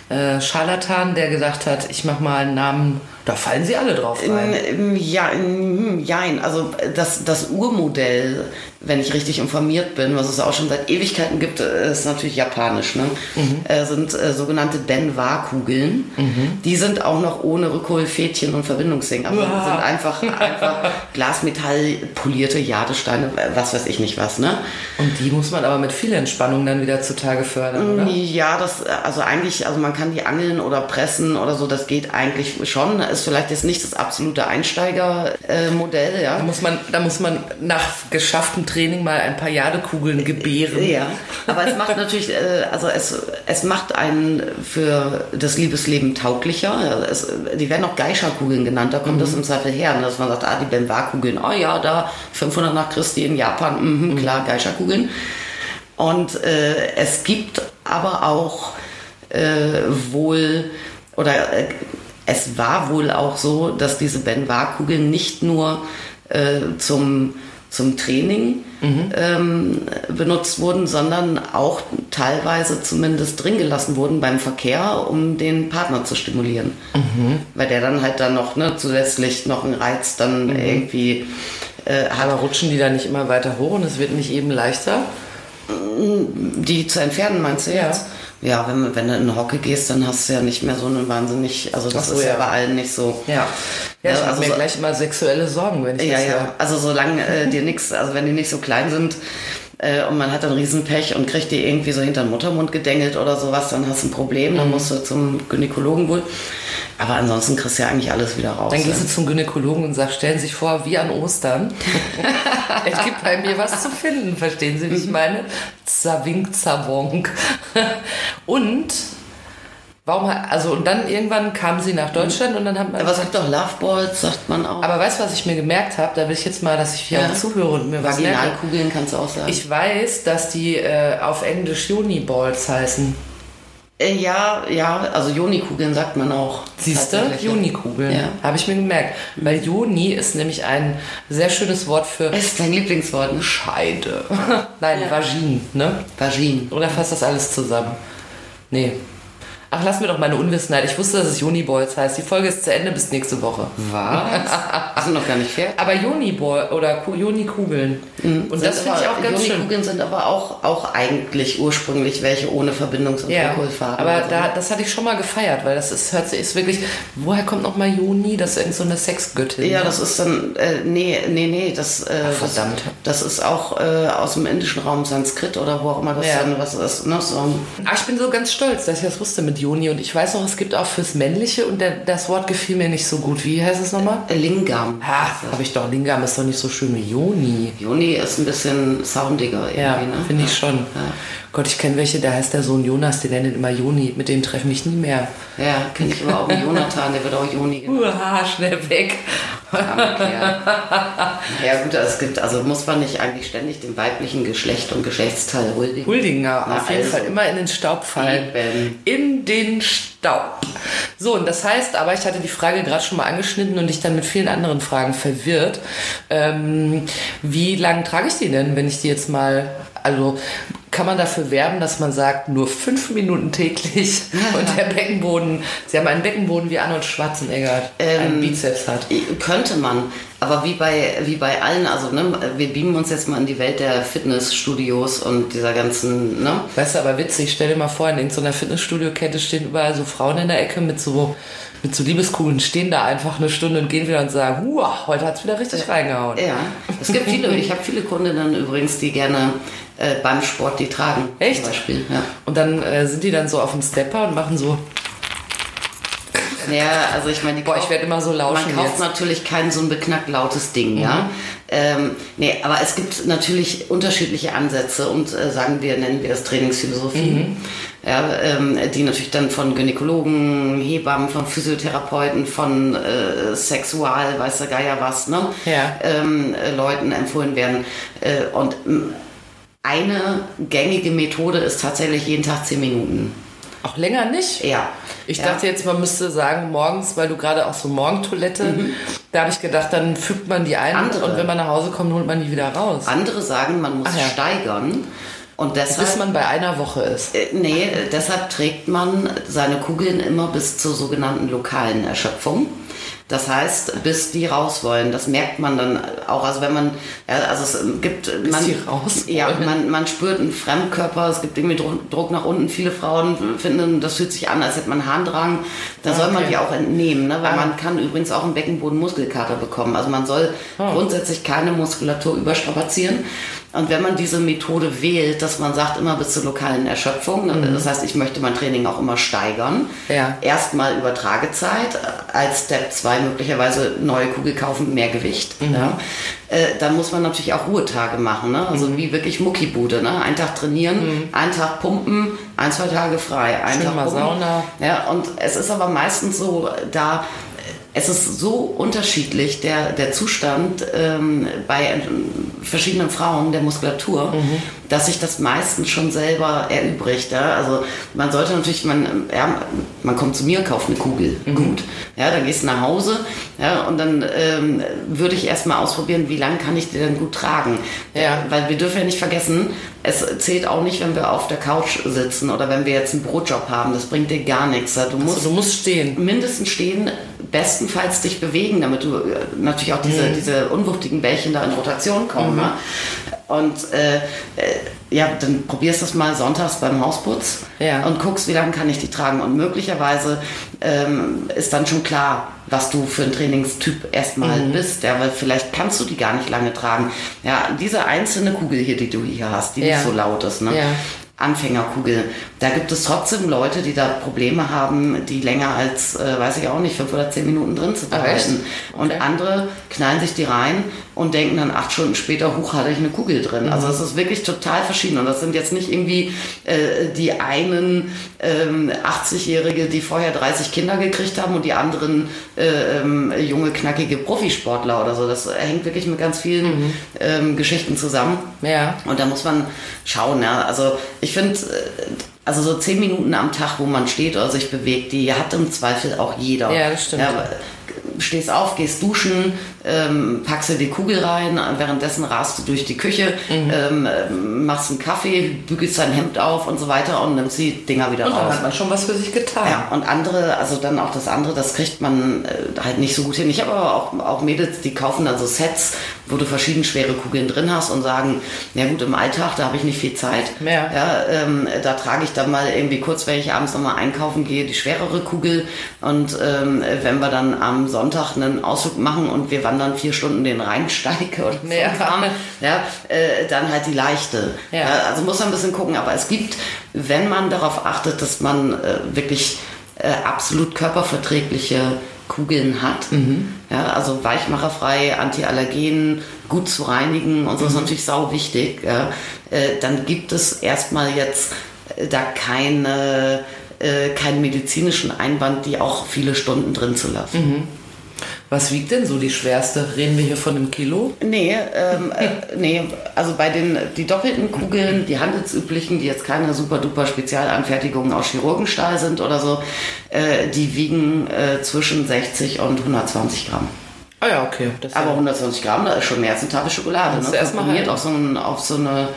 äh, Scharlatan, der gesagt hat, ich mach mal einen Namen, da fallen sie alle drauf rein. Ähm, Ja, ähm, jein. Also das, das Urmodell, wenn ich richtig informiert bin, was es auch schon seit Ewigkeiten gibt, äh, ist natürlich japanisch. Ne? Äh, sind äh, sogenannte Benwa-Kugeln. Die sind auch noch ohne Rückholfädchen und Verbindungsding. Also Uah. sind einfach, einfach (laughs) Glasmetall polierte Jadesteine, was weiß ich nicht was. Ne? Und die muss man aber mit viel Entspannung dann wieder zutage fördern, oder? Ja, das, also eigentlich, also man kann die angeln oder pressen oder so, das geht eigentlich schon. Ist vielleicht jetzt nicht das absolute Einsteigermodell, ja. Da muss man, da muss man nach geschafftem Training mal ein paar Jadekugeln gebären. Ja, aber es macht natürlich, äh, also es, es macht einen für das Liebesleben tauglicher. Es, die werden auch Geisha-Kugeln genannt, da kommt das im Zweifel her, ne, dass man sagt, ah, die Benwa-Kugeln, oh ja, da 500 nach Christi in Japan, mhm, klar, Geisha-Kugeln. Und äh, es gibt aber auch äh, wohl, oder äh, es war wohl auch so, dass diese Benwa-Kugeln nicht nur äh, zum, zum Training ähm, benutzt wurden, sondern auch teilweise zumindest drin gelassen wurden beim Verkehr, um den Partner zu stimulieren. Weil der dann halt dann noch ne, zusätzlich noch einen Reiz dann irgendwie äh, hat. Aber rutschen die da nicht immer weiter hoch und es wird nicht eben leichter? Die zu entfernen, meinst du Ja. jetzt? Ja, wenn, wenn du in eine Hocke gehst, dann hast du ja nicht mehr so einen wahnsinnig, also das so, ist ja. ja. bei allen nicht so. Ja. Ja, Ja, ich also mir so- gleich immer sexuelle Sorgen, wenn ich Ja, das ja. höre. Also solange äh, dir nichts, also wenn die nicht so klein sind äh, und man hat dann Riesenpech und kriegt die irgendwie so hinter den Muttermund gedengelt oder sowas, dann hast du ein Problem, Mhm. dann musst du zum Gynäkologen wohl. Aber ansonsten kriegst du ja eigentlich alles wieder raus. Dann gehst ja. du zum Gynäkologen und sagst, stellen Sie sich vor, wie an Ostern. (laughs) es gibt bei mir was zu finden, verstehen Sie, wie ich meine? Zawink, zawonk. Und, warum, hat- also, und dann irgendwann kamen sie nach Deutschland und dann haben wir. Aber sagt doch Loveballs, sagt man auch. Aber weißt du, was ich mir gemerkt habe? Da will ich jetzt mal, dass ich hier Ja. auch zuhöre und mir was. Vaginalkugeln kannst du auch sagen. Ich weiß, dass die äh, auf Englisch Uniballs heißen. äh, ja, ja, also Jonikugeln sagt man auch. Siehst du? Tatsächlich, ja. Junikugeln. Ja. Habe ich mir gemerkt. Weil Juni ist nämlich ein sehr schönes Wort für Das ist dein Lieblingswort, ne? Scheide. (laughs) Nein, Ja. Vagin, ne? Vagin. Oder fasst das alles zusammen? Nee. Ach, lass mir doch meine Unwissenheit. Ich wusste, dass es Uniballs heißt. Die Folge ist zu Ende bis nächste Woche. Was? (laughs) Sind noch gar nicht fertig. Aber Uniball oder Ku- Unikugeln. Und das finde ich auch ganz schön. Jonikugeln sind aber auch, auch eigentlich ursprünglich welche ohne Verbindungs- und Ja, aber Also, da, das hatte ich schon mal gefeiert, weil das ist, hört sich, ist wirklich, woher kommt noch mal Juni? Das ist irgend so eine Sexgöttin. Ja, ne? das ist dann, äh, nee, nee, nee, das, äh, Ach, verdammt. Das, das ist auch äh, aus dem indischen Raum Sanskrit oder wo auch immer das Ja. dann was ist. Ne? So. Ah, ich bin so ganz stolz, dass ich das wusste mit Juni. Und ich weiß noch, es gibt auch fürs Männliche und der, das Wort gefiel mir nicht so gut. Wie heißt es nochmal? Lingam. Ha, habe ich doch. Lingam ist doch nicht so schön wie Juni. Juni ist ein bisschen soundiger irgendwie, Ja, ne? finde ich schon. Gott, ich kenne welche, da heißt der Sohn Jonas, den nennen immer Juni. Mit dem treffe ich mich nie mehr. Ja, kenne ich aber auch einen Jonathan, der wird auch Juni genannt. Uha, schnell weg. Ja gut, es gibt, also muss man nicht eigentlich ständig dem weiblichen Geschlecht und Geschlechtsteil huldigen. Huldigen, ja, auf jeden also. Fall immer in den Staub fallen. Eben. In den Staub. So, und das heißt aber, ich hatte die Frage gerade schon mal angeschnitten und dich dann mit vielen anderen Fragen verwirrt. Ähm, wie lange trage ich die denn, wenn ich die jetzt mal, also kann man dafür werben, dass man sagt, nur fünf Minuten täglich und der Beckenboden, sie haben einen Beckenboden wie Arnold Schwarzenegger einen Bizeps hat. Könnte man, aber wie bei, wie bei allen, also ne, wir beamen uns jetzt mal in die Welt der Fitnessstudios und dieser ganzen, ne? Weißt du, aber witzig, stell dir mal vor, in irgendeiner Fitnessstudio-Kette stehen überall so Frauen in der Ecke mit so, mit so Liebeskugeln, stehen da einfach eine Stunde und gehen wieder und sagen, heute hat's wieder richtig reingehauen. Ja, es gibt viele, ich habe viele Kundinnen übrigens, die gerne äh, beim Sport die tragen. Echt? Zum Beispiel, ja. Und dann äh, sind die dann so auf dem Stepper und machen so, Ja, also ich meine, boah, ich werde immer so lauschen Man kauft jetzt. natürlich kein so ein beknackt lautes Ding, ja. Ähm, nee, aber es gibt natürlich unterschiedliche Ansätze und äh, sagen wir, nennen wir das Trainingsphilosophie. Ja, ähm, die natürlich dann von Gynäkologen, Hebammen, von Physiotherapeuten, von äh, Sexual, weiß der Geier was, ne? Ja. ähm, äh, Leuten empfohlen werden. Äh, und eine gängige Methode ist tatsächlich jeden Tag 10 Minuten. Auch länger nicht? Ja. Ich ja. dachte jetzt, man müsste sagen, morgens, weil du gerade auch so Morgentoilette, da habe ich gedacht, dann fügt man die ein Mhm. Andere. und wenn man nach Hause kommt, holt man die wieder raus. Andere sagen, man muss ja. steigern. Und deshalb, Bis man bei einer Woche ist. äh, nee, äh, deshalb trägt man seine Kugeln immer bis zur sogenannten lokalen Erschöpfung. Das heißt, bis die raus wollen. Das merkt man dann auch. Also wenn man, also es gibt, man, die raus ja, man, man spürt einen Fremdkörper. Es gibt irgendwie Druck, Druck nach unten. Viele Frauen finden, das fühlt sich an, als hätte man Harndrang. Da soll man Okay. die auch entnehmen, ne? weil Ah. man kann übrigens auch einen Beckenboden-Muskelkater bekommen. Also man soll Oh. grundsätzlich keine Muskulatur überstrapazieren. Und wenn man diese Methode wählt, dass man sagt, immer bis zur lokalen Erschöpfung, das heißt, ich möchte mein Training auch immer steigern. Mhm. Ja. Erstmal Übertragezeit, äh, als Step 2 möglicherweise neue Kugel kaufen, mehr Gewicht. Mhm. Ja. Äh, dann muss man natürlich auch Ruhetage machen, ne? also Mhm. wie wirklich Muckibude. Ne? Einen Tag trainieren, einen Tag pumpen, ein, zwei Tage frei. Einen Schön Tag mal pumpen. Sauna. Ja, und es ist aber meistens so, da es ist so unterschiedlich, der, der Zustand ähm, bei verschiedenen Frauen der Muskulatur, dass sich das meistens schon selber erübrigt. Ja? Also man sollte natürlich, man, ja, man kommt zu mir, kauft eine Kugel, gut. Ja, dann gehst du nach Hause ja, und dann ähm, würde ich erstmal ausprobieren, wie lange kann ich die denn gut tragen. Ja. Weil wir dürfen ja nicht vergessen, es zählt auch nicht, wenn wir auf der Couch sitzen oder wenn wir jetzt einen Brotjob haben. Das bringt dir gar nichts. Du musst Also du musst stehen. mindestens stehen, bestenfalls dich bewegen, damit du äh, natürlich auch diese, diese unwuchtigen Bällchen da in Rotation kommen. Ne? Und äh, äh, ja, dann probierst du das mal sonntags beim Hausputz Ja. und guckst, wie lange kann ich die tragen. Und möglicherweise ähm, ist dann schon klar, was du für ein Trainingstyp erstmal bist. Ja, weil vielleicht kannst du die gar nicht lange tragen. Ja, diese einzelne Kugel hier, die du hier hast, die Ja. nicht so laut ist, ne? Ja. Anfängerkugel. Da gibt es trotzdem Leute, die da Probleme haben, die länger als, äh, weiß ich auch nicht, fünf oder zehn Minuten drin zu behalten. Und Okay. andere knallen sich die rein und denken dann acht Stunden später, huch, hatte ich eine Kugel drin. Also es ist wirklich total verschieden. Und das sind jetzt nicht irgendwie äh, die einen ähm, 80-Jährige, die vorher 30 Kinder gekriegt haben und die anderen äh, ähm, junge, knackige Profisportler oder so. Das hängt wirklich mit ganz vielen ähm, Geschichten zusammen. Ja. Und da muss man schauen, ja. Also ich finde, also so zehn Minuten am Tag, wo man steht oder sich bewegt, die hat im Zweifel auch jeder. Ja, das stimmt. aber stehst auf, gehst duschen, ähm, packst dir die Kugel rein, währenddessen rast du durch die Küche, Mhm. ähm, machst einen Kaffee, bügelst dein Hemd auf und so weiter und nimmst die Dinger wieder Und dann raus. hat man schon was für sich getan. Ja, und andere, also dann auch das andere, das kriegt man äh, halt nicht so gut hin. Ich habe aber auch, auch Mädels, die kaufen dann so Sets, wo du verschieden schwere Kugeln drin hast und sagen, ja gut, im Alltag, da habe ich nicht viel Zeit. Ja. ja ähm, da trage ich dann mal irgendwie kurz, wenn ich abends nochmal einkaufen gehe, die schwerere Kugel. Und ähm, wenn wir dann am Sonntag einen Ausflug machen und wir wandern vier Stunden den Rheinsteig oder so, Ja. Kram, ja, äh, dann halt die leichte. Ja. Ja, also muss man ein bisschen gucken, aber es gibt, wenn man darauf achtet, dass man äh, wirklich äh, absolut körperverträgliche Kugeln hat, ja, also weichmacherfrei, antiallergen, gut zu reinigen und so ist natürlich sau wichtig, ja, äh, dann gibt es erstmal jetzt äh, da keine, äh, keinen medizinischen Einwand, die auch viele Stunden drin zu lassen. Was wiegt denn so die schwerste? Reden wir hier von einem Kilo? Nee, ähm, äh, nee, also bei den die doppelten Kugeln, die handelsüblichen, die jetzt keine super duper Spezialanfertigungen aus Chirurgenstahl sind oder so, äh, die wiegen äh, zwischen 60 und 120 Gramm. Ah ja, okay. Das Aber 120 Gramm, da ist schon mehr als eine Tafel Schokolade. Das Ne? ist erstmal Komprimiert halt- auf so, ein, auf so eine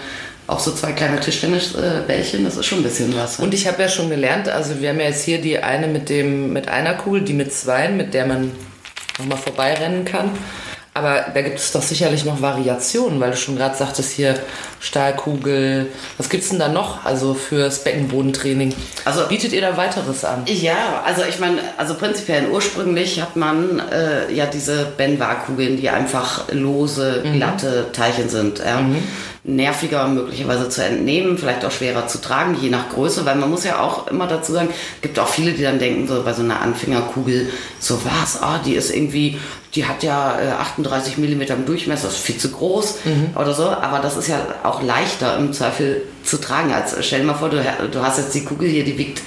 auf so zwei kleine Tischtennisbällchen, das ist schon ein bisschen was. ne? Und ich habe ja schon gelernt, also wir haben ja jetzt hier die eine mit dem mit einer Kugel, die mit zwei, mit der man nochmal vorbeirennen kann. Aber da gibt es doch sicherlich noch Variationen, weil du schon gerade sagtest hier Stahlkugel. Was gibt's denn da noch? Also fürs Beckenbodentraining. Also- bietet ihr da weiteres an? Ja, also ich meine, also prinzipiell ursprünglich hat man äh, ja diese Benvar-Kugeln, die einfach lose, glatte Teilchen sind. Ja. Nerviger möglicherweise zu entnehmen, vielleicht auch schwerer zu tragen, je nach Größe, weil man muss ja auch immer dazu sagen, gibt auch viele, die dann denken, so bei so einer Anfängerkugel, so was, ah, die ist irgendwie, die hat ja äh, 38 mm im Durchmesser, das ist viel zu groß oder so, aber das ist ja auch leichter im Zweifel zu tragen, als stell dir mal vor, du, du hast jetzt die Kugel hier, die wiegt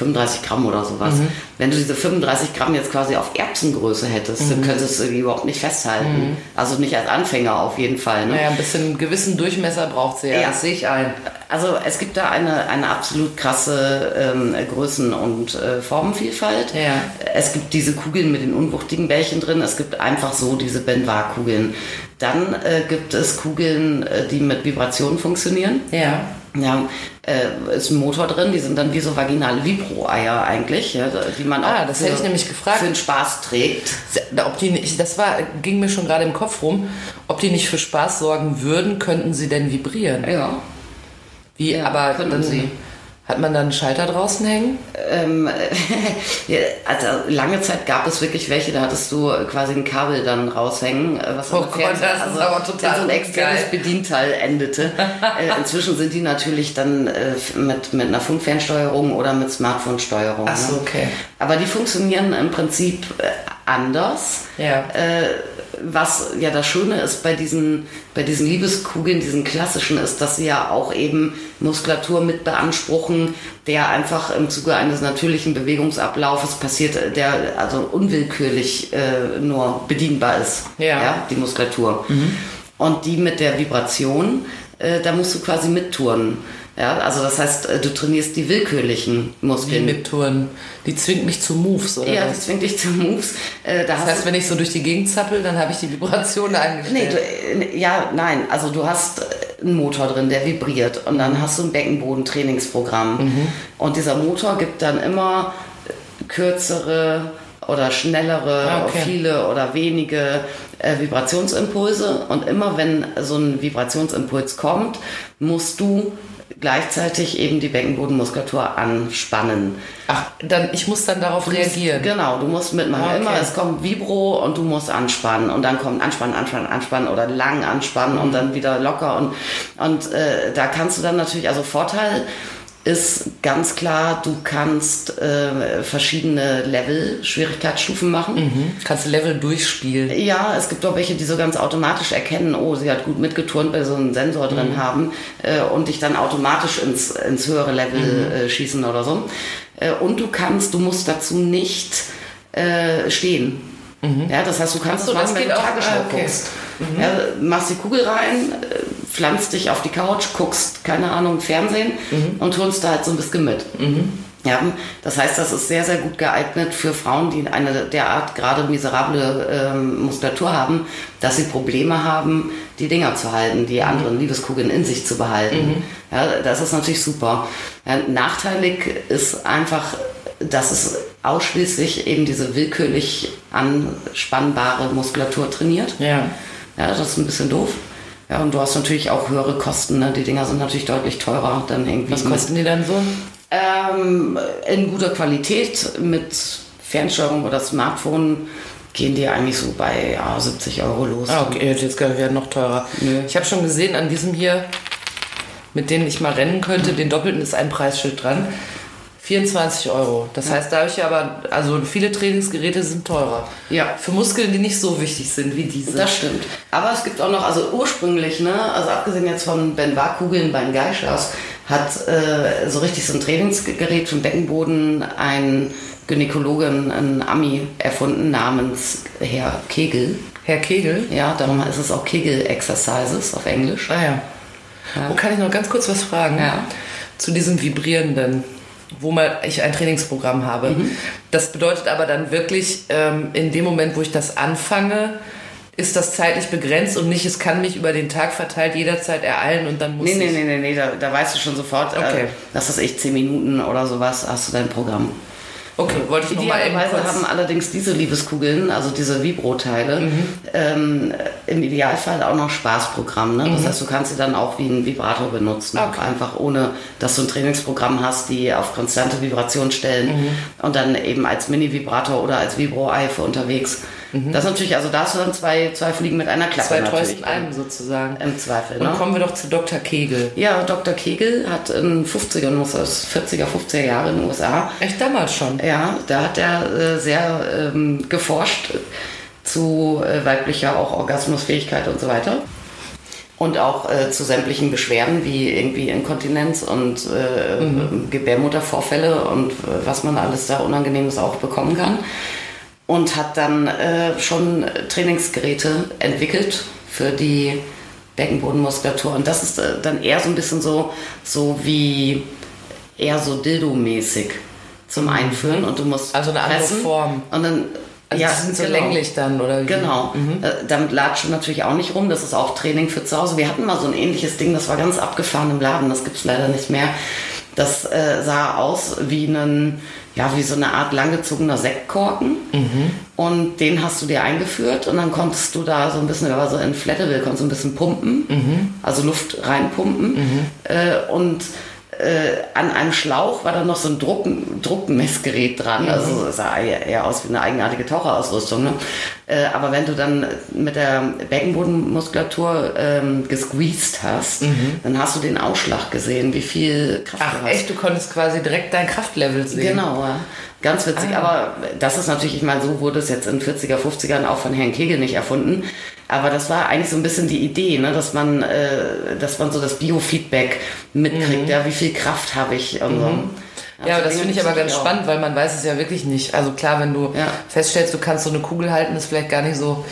35 Gramm oder sowas. Wenn du diese 35 Gramm jetzt quasi auf Erbsengröße hättest, dann könntest du die überhaupt nicht festhalten. Also nicht als Anfänger auf jeden Fall. Ne? Naja, ein bisschen einen gewissen Durchmesser braucht sie ja, Ja. das sehe ich ein. Also es gibt da eine, eine absolut krasse ähm, Größen- und äh, Formenvielfalt. Ja. Es gibt diese Kugeln mit den unwuchtigen Bällchen drin, es gibt einfach so diese Benvar-Kugeln. Dann äh, gibt es Kugeln, äh, die mit Vibrationen funktionieren. Ja. Ja, äh, ist ein Motor drin, die sind dann wie so vaginale Vibro-Eier eigentlich, ja, die man Ah, auch das hätte ich nämlich gefragt. für den Spaß trägt. Ob die nicht, das war, ging mir schon gerade im Kopf rum, ob die nicht für Spaß sorgen würden, könnten sie denn vibrieren? Ja. Wie, Ja, aber können dann, sie. Hat man dann einen Schalter draußen hängen? Ähm, (laughs) also lange Zeit gab es wirklich welche, da hattest du quasi ein Kabel dann raushängen, äh, was Oh Gott, das ist aber total so ein externes geil. Bedienteil endete. (laughs) äh, inzwischen sind die natürlich dann äh, mit, mit einer Funkfernsteuerung oder mit Smartphone-Steuerung. Ach so, ne? okay. Aber die funktionieren im Prinzip äh, anders. Ja. Äh, was ja das Schöne ist bei diesen, bei diesen Liebeskugeln, diesen klassischen, ist, dass sie ja auch eben Muskulatur mit beanspruchen, der einfach im Zuge eines natürlichen Bewegungsablaufes passiert, der also unwillkürlich äh, nur bedienbar ist. Ja. die Muskulatur. Und die mit der Vibration, äh, da musst du quasi mittouren. Ja, also das heißt, äh, du trainierst die willkürlichen Die Muskeln. Mittouren. Die zwingt mich zu Moves, oder ja, das zwingt dich zu Moves. Äh, da Das heißt, wenn ich so durch die Gegend zappel, dann habe ich die Vibration (laughs) Nee, eingestellt. du, äh, ja, nein. Also du hast äh, einen Motor drin, der vibriert und dann hast du ein Beckenbodentrainingsprogramm. Und dieser Motor gibt dann immer kürzere oder schnellere, Ah, okay. viele oder wenige äh, Vibrationsimpulse. Und immer wenn so ein Vibrationsimpuls kommt, musst du gleichzeitig eben die Beckenbodenmuskulatur anspannen. Ach, dann, ich muss dann darauf reagieren. Genau, du musst mitmachen. Ah, okay. Immer, es kommt Vibro und du musst anspannen und dann kommt anspannen, anspannen, anspannen oder lang anspannen und dann wieder locker und, und äh, da kannst du dann natürlich, also Vorteil ist ganz klar, du kannst äh, verschiedene Level, Schwierigkeitsstufen machen. Mhm. Kannst Level durchspielen. Ja, es gibt auch welche, die so ganz automatisch erkennen, oh, sie hat gut mitgeturnt, weil sie so einen Sensor drin haben äh, und dich dann automatisch ins, ins höhere Level äh, schießen oder so. Äh, und du kannst, du musst dazu nicht äh, stehen. Ja, das heißt, du kannst so, das machen, wenn du auch. Tagesschau Ah, okay. guckst. Ja, machst die Kugel rein, äh, pflanzt dich auf die Couch, guckst, keine Ahnung, Fernsehen und turnst da halt so ein bisschen mit. Ja, das heißt, das ist sehr, sehr gut geeignet für Frauen, die eine derart gerade miserable ähm, Muskulatur haben, dass sie Probleme haben, die Dinger zu halten, die anderen Liebeskugeln in sich zu behalten. Ja, das ist natürlich super. Ja, nachteilig ist einfach, dass es ausschließlich eben diese willkürlich anspannbare Muskulatur trainiert. Ja. Ja, das ist ein bisschen doof. Ja, und du hast natürlich auch höhere Kosten. Ne? Die Dinger sind natürlich deutlich teurer dann irgendwie. Was mit- kosten die dann so? ähm, in guter Qualität mit Fernsteuerung oder Smartphone gehen die eigentlich so bei ja, 70 Euro los. Ah, okay, jetzt wäre noch teurer. Nö. Ich habe schon gesehen, an diesem hier, mit denen ich mal rennen könnte, den doppelten ist ein Preisschild dran. 24 Euro. Das heißt, da habe ich aber, also viele Trainingsgeräte sind teurer. Ja. Für Muskeln, die nicht so wichtig sind wie diese. Das stimmt. Aber es gibt auch noch, also ursprünglich, ne, also abgesehen jetzt von Ben Kugeln bei den Geishas, hat äh, so richtig so ein Trainingsgerät für den Beckenboden ein Gynäkologe, ein Ami erfunden namens Herr Kegel. Herr Kegel? Ja, darum ist es auch Kegel Exercises auf Englisch. Ah ja. Wo kann ich noch ganz kurz was fragen? Ja. Zu diesem Vibrierenden, wo mal ich ein Trainingsprogramm habe. Mhm. Das bedeutet aber dann wirklich, ähm, in dem Moment, wo ich das anfange, ist das zeitlich begrenzt und nicht, es kann mich über den Tag verteilt jederzeit ereilen und dann muss Nee, nee, ich... nee, nee, nee, da, da weißt du schon sofort, Okay. äh, das ist echt 10 Minuten oder sowas, hast du dein Programm. Okay, wollte ich noch mal eben Idealerweise kurz... haben allerdings diese Liebeskugeln, also diese Vibro-Teile, Mhm. ähm, im Idealfall auch noch Spaßprogramm. Ne? Das heißt, du kannst sie dann auch wie ein Vibrator benutzen. Mhm. Okay. Einfach ohne, dass du ein Trainingsprogramm hast, die auf konstante Vibration stellen Mhm. und dann eben als Mini-Vibrator oder als Vibro-Ei für unterwegs. Das ist natürlich, also da hast du dann zwei, zwei Fliegen mit einer Klappe Zwei natürlich. treuesten Alben sozusagen. Im Zweifel. Und ne? kommen wir doch zu Dr. Kegel. Ja, Dr. Kegel hat in 50er, muss das 40er, 50er Jahre in den USA Echt damals schon. ja, da hat er äh, sehr ähm, geforscht zu äh, weiblicher auch Orgasmusfähigkeit und so weiter. Und auch äh, zu sämtlichen Beschwerden wie irgendwie Inkontinenz und äh, Gebärmuttervorfälle und äh, was man alles da Unangenehmes auch bekommen kann. Und hat dann äh, schon Trainingsgeräte entwickelt für die Beckenbodenmuskulatur. Und das ist äh, dann eher so ein bisschen so, so wie eher so Dildo-mäßig zum Einführen und du musst Also eine andere Form. und dann Also die sind so länglich dann, oder wie? Genau. Äh, Damit latscht du natürlich auch nicht rum. Das ist auch Training für zu Hause. Wir hatten mal so ein ähnliches Ding, das war ganz abgefahren im Laden. Das gibt's leider nicht mehr. Das äh, sah aus wie ein, ja, wie so eine Art langgezogener Sektkorken. Und den hast du dir eingeführt und dann konntest du da so ein bisschen, war so inflatable, konntest du ein bisschen pumpen, also Luft reinpumpen. Äh, und äh, an einem Schlauch war dann noch so ein Drucken, Druckmessgerät dran. Also es sah eher aus wie eine eigenartige Taucherausrüstung. Ne? Äh, aber wenn du dann mit der Beckenbodenmuskulatur ähm, gesqueezed hast, dann hast du den Ausschlag gesehen, wie viel Kraft Ach du hast. echt, du konntest quasi direkt dein Kraftlevel sehen. Genau, ja. Ganz witzig. Ah, ja. Aber das ist natürlich, ich meine, so wurde es jetzt in 40er, 50ern auch von Herrn Kegel nicht erfunden. Aber das war eigentlich so ein bisschen die Idee, ne? dass, man, äh, dass man so das Biofeedback mitkriegt. Ja, wie viel Kraft habe ich und so. Mhm. Ja, das finde ich aber ganz spannend, weil man weiß es ja wirklich nicht. Also klar, wenn du Ja. feststellst, du kannst so eine Kugel halten, ist vielleicht gar nicht so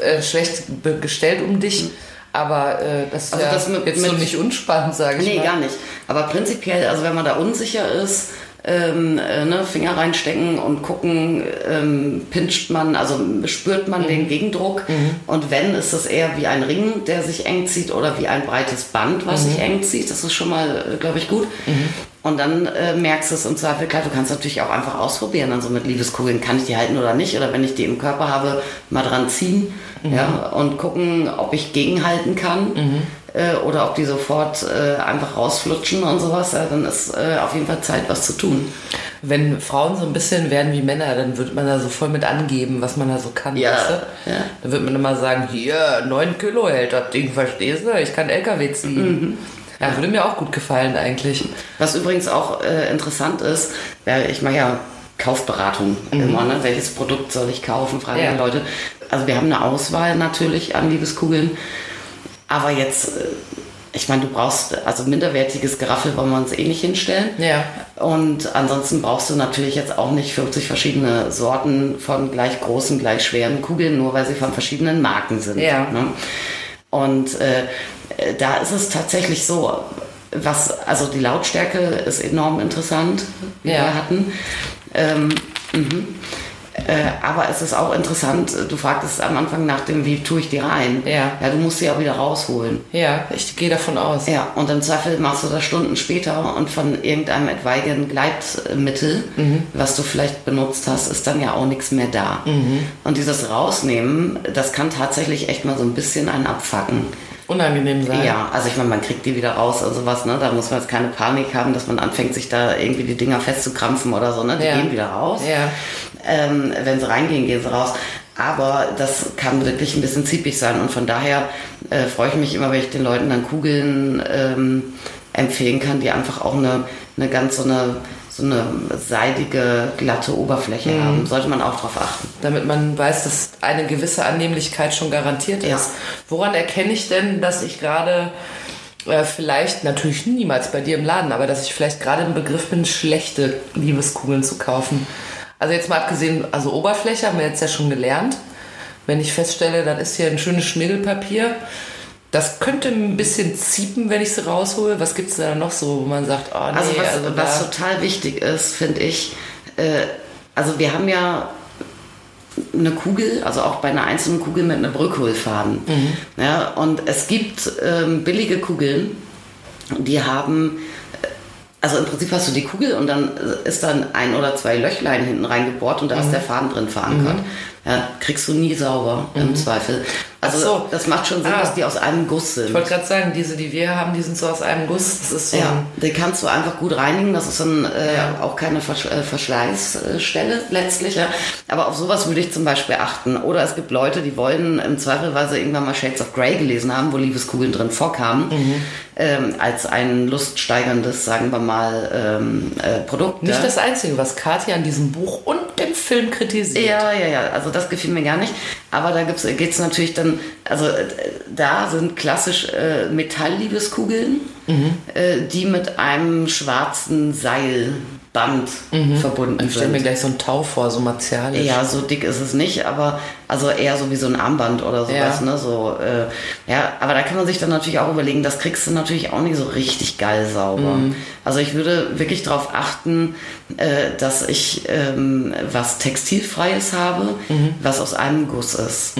äh, schlecht gestellt um dich. Aber äh, das ist Also ja das mit- jetzt so mit- nicht unspannend, sage ich Nee, mal. gar nicht. Aber prinzipiell, also wenn man da unsicher ist, ähm, äh, ne, Finger reinstecken und gucken, ähm, pinscht man, also spürt man Mhm. den Gegendruck. Und wenn, ist es eher wie ein Ring, der sich eng zieht oder wie ein breites Band, was Mhm. sich eng zieht. Das ist schon mal, glaube ich, gut. Und dann äh, merkst du es im Zweifel, klar, du kannst natürlich auch einfach ausprobieren, also mit Liebeskugeln, kann ich die halten oder nicht? Oder wenn ich die im Körper habe, mal dran ziehen ja, und gucken, ob ich gegenhalten kann äh, oder ob die sofort äh, einfach rausflutschen und sowas, ja, dann ist äh, auf jeden Fall Zeit, was zu tun. Wenn Frauen so ein bisschen werden wie Männer, dann wird man da so voll mit angeben, was man da so kann. Ja, Weißt du? ja. Dann wird man immer sagen, hier, 9 Kilo hält das Ding, verstehst du? Ich kann LKW ziehen. Mhm. Ja, würde mir auch gut gefallen eigentlich. Was übrigens auch äh, interessant ist, ja, ich mache ja Kaufberatung immer, ne? welches Produkt soll ich kaufen, fragen Ja. ja. Leute. Also wir haben eine Auswahl natürlich an Liebeskugeln, aber jetzt, äh, ich meine, du brauchst, also minderwertiges Geraffel wollen wir uns eh nicht hinstellen. Ja. Und ansonsten brauchst du natürlich jetzt auch nicht 50 verschiedene Sorten von gleich großen, gleich schweren Kugeln, nur weil sie von verschiedenen Marken sind. Ja. Ne? Und äh, da ist es tatsächlich so, was, also die Lautstärke ist enorm interessant, wie Ja. wir hatten. Ähm, mhm. Aber es ist auch interessant, du fragtest am Anfang nach dem, wie tue ich die rein? Ja. Ja, du musst sie auch wieder rausholen. Ja, ich gehe davon aus. Ja, und im Zweifel machst du das Stunden später und von irgendeinem etwaigen Gleitmittel, was du vielleicht benutzt hast, ist dann ja auch nichts mehr da. Und dieses Rausnehmen, das kann tatsächlich echt mal so ein bisschen einen abfacken. Unangenehm sein. Ja, also ich meine, man kriegt die wieder raus und sowas, ne? Da muss man jetzt keine Panik haben, dass man anfängt, sich da irgendwie die Dinger festzukrampfen oder so, ne? Die Ja. gehen wieder raus. Ja. Ähm, wenn sie reingehen, gehen sie raus. Aber das kann wirklich ein bisschen ziepig sein und von daher äh, freue ich mich immer, wenn ich den Leuten dann Kugeln ähm, empfehlen kann, die einfach auch eine, eine ganz so eine, so eine seidige, glatte Oberfläche Mhm. haben. Sollte man auch drauf achten. Damit man weiß, dass eine gewisse Annehmlichkeit schon garantiert ist. Ja. Woran erkenne ich denn, dass ich gerade äh, vielleicht, natürlich niemals bei dir im Laden, aber dass ich vielleicht gerade im Begriff bin, schlechte Liebeskugeln zu kaufen. Also jetzt mal abgesehen, also Oberfläche haben wir jetzt ja schon gelernt. Wenn ich feststelle, dann ist hier ein schönes Schmirgelpapier, das könnte ein bisschen ziepen, wenn ich sie raushole. Was gibt es da noch so, wo man sagt, oh nee, Also was, also was total wichtig ist, finde ich, äh, also wir haben ja eine Kugel, also auch bei einer einzelnen Kugel mit einem Rückholfaden. Mhm. Ja, und es gibt ähm, billige Kugeln, die haben, also im Prinzip hast du die Kugel und dann ist dann ein oder zwei Löchlein hinten reingebohrt und da Mhm. ist der Faden drin verankert. Ja, kriegst du nie sauber im Zweifel. Also Mhm. So. das macht schon Sinn, Ah. dass die aus einem Guss sind. Ich wollte gerade sagen, diese, die wir haben, die sind so aus einem Guss. Das ist so Ja, den kannst du einfach gut reinigen. Das ist dann äh, Ja. auch keine Versch äh, Verschleißstelle letztlich. Ja. Aber auf sowas würde ich zum Beispiel achten. Oder es gibt Leute, die wollen im Zweifelweise irgendwann mal Shades of Grey gelesen haben, wo Liebeskugeln drin vorkamen, Mhm. ähm, als ein luststeigerndes, sagen wir mal, ähm, äh, Produkt. nicht das Einzige, was Katja an diesem Buch und dem Film kritisiert. Ja, ja, ja. Also das gefiel mir gar nicht. Aber da geht es natürlich dann, also äh, da sind klassisch äh, Metallliebeskugeln, äh, die mit einem schwarzen Seilband verbunden Ich stelle mir sind. gleich so ein Tau vor, so martialisch. Ja, so dick ist es nicht, aber also eher so wie so ein Armband oder sowas, Ja. ne? So, äh, ja, aber da kann man sich dann natürlich auch überlegen, das kriegst du natürlich auch nicht so richtig geil sauber. Also ich würde wirklich darauf achten, äh, dass ich ähm, was Textilfreies habe, was aus einem Guss ist.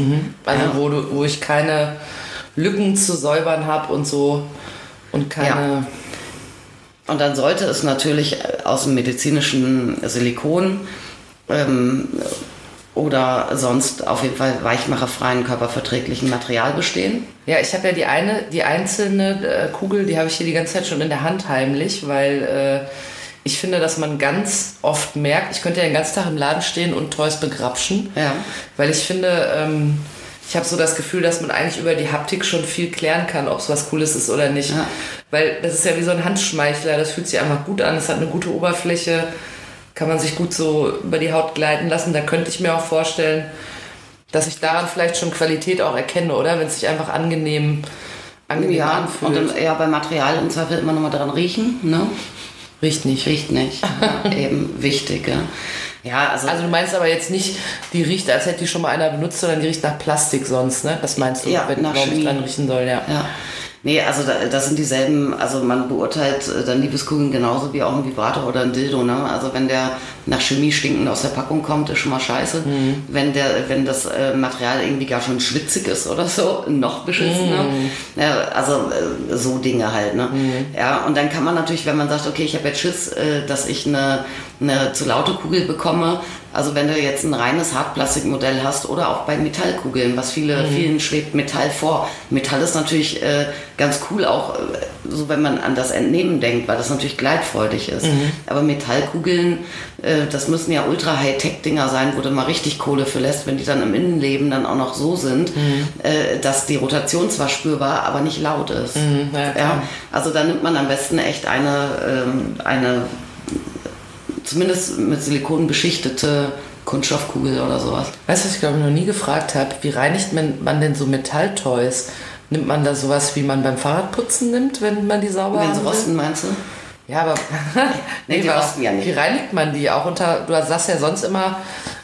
Also Ja. wo, du, wo ich keine Lücken zu säubern habe und so und keine. Und dann sollte es natürlich aus dem medizinischen Silikon ähm, oder sonst auf jeden Fall weichmacherfreien, körperverträglichen Material bestehen. Ja, ich habe ja die eine, die einzelne äh, Kugel, die habe ich hier die ganze Zeit schon in der Hand heimlich, weil äh, ich finde, dass man ganz oft merkt, ich könnte ja den ganzen Tag im Laden stehen und Toys begrapschen, Ja. weil ich finde, ähm, ich habe so das Gefühl, dass man eigentlich über die Haptik schon viel klären kann, ob es was Cooles ist oder nicht. Ja. Weil das ist ja wie so ein Handschmeichler, das fühlt sich einfach gut an, es hat eine gute Oberfläche, kann man sich gut so über die Haut gleiten lassen. Da könnte ich mir auch vorstellen, dass ich daran vielleicht schon Qualität auch erkenne, oder? Wenn es sich einfach angenehm, angenehm Ja, anfühlt. und dann eher bei Material im Zweifel immer nochmal dran riechen, ne? Riecht nicht. Riecht nicht. (laughs) Ja, eben wichtig, ja. Ja, also, Also du meinst aber jetzt nicht, die riecht, als hätte die schon mal einer benutzt, sondern die riecht nach Plastik sonst, ne? Das meinst du, Ja, wenn nach ich dran riechen soll, ja. ja. Nee, also da, das sind dieselben, also man beurteilt äh, dann Liebeskugeln genauso wie auch ein Vibrator oder ein Dildo, ne? Also wenn der nach Chemie stinkend aus der Packung kommt, ist schon mal scheiße. Wenn der, wenn das äh, Material irgendwie gar schon schwitzig ist oder so, (laughs) noch beschissener. Ja, also äh, so Dinge halt, ne? Ja, und dann kann man natürlich, wenn man sagt, okay, ich habe jetzt Schiss, dass ich eine, eine zu laute Kugel bekomme, also wenn du jetzt ein reines Hartplastikmodell hast oder auch bei Metallkugeln, was viele, vielen schwebt Metall vor. Metall ist natürlich äh, ganz cool auch, äh, so wenn man an das Entnehmen denkt, weil das natürlich gleitfreudig ist. Aber Metallkugeln, äh, das müssen ja ultra Hightech-Dinger sein, wo du mal richtig Kohle für lässt, wenn die dann im Innenleben dann auch noch so sind, äh, dass die Rotation zwar spürbar, aber nicht laut ist. ja, ja, klar. also da nimmt man am besten echt eine, ähm, eine zumindest mit Silikon beschichtete Kunststoffkugel oder sowas. Weißt du, was ich glaube ich noch nie gefragt habe? Wie reinigt man, denn so Metalltoys? Nimmt man da sowas, wie man beim Fahrradputzen nimmt, wenn man die sauber Wenn sie rosten, meinst du? Ja, aber (laughs) Nee, die aber rosten ja nicht. Wie reinigt man die? Auch unter, du sagst ja sonst immer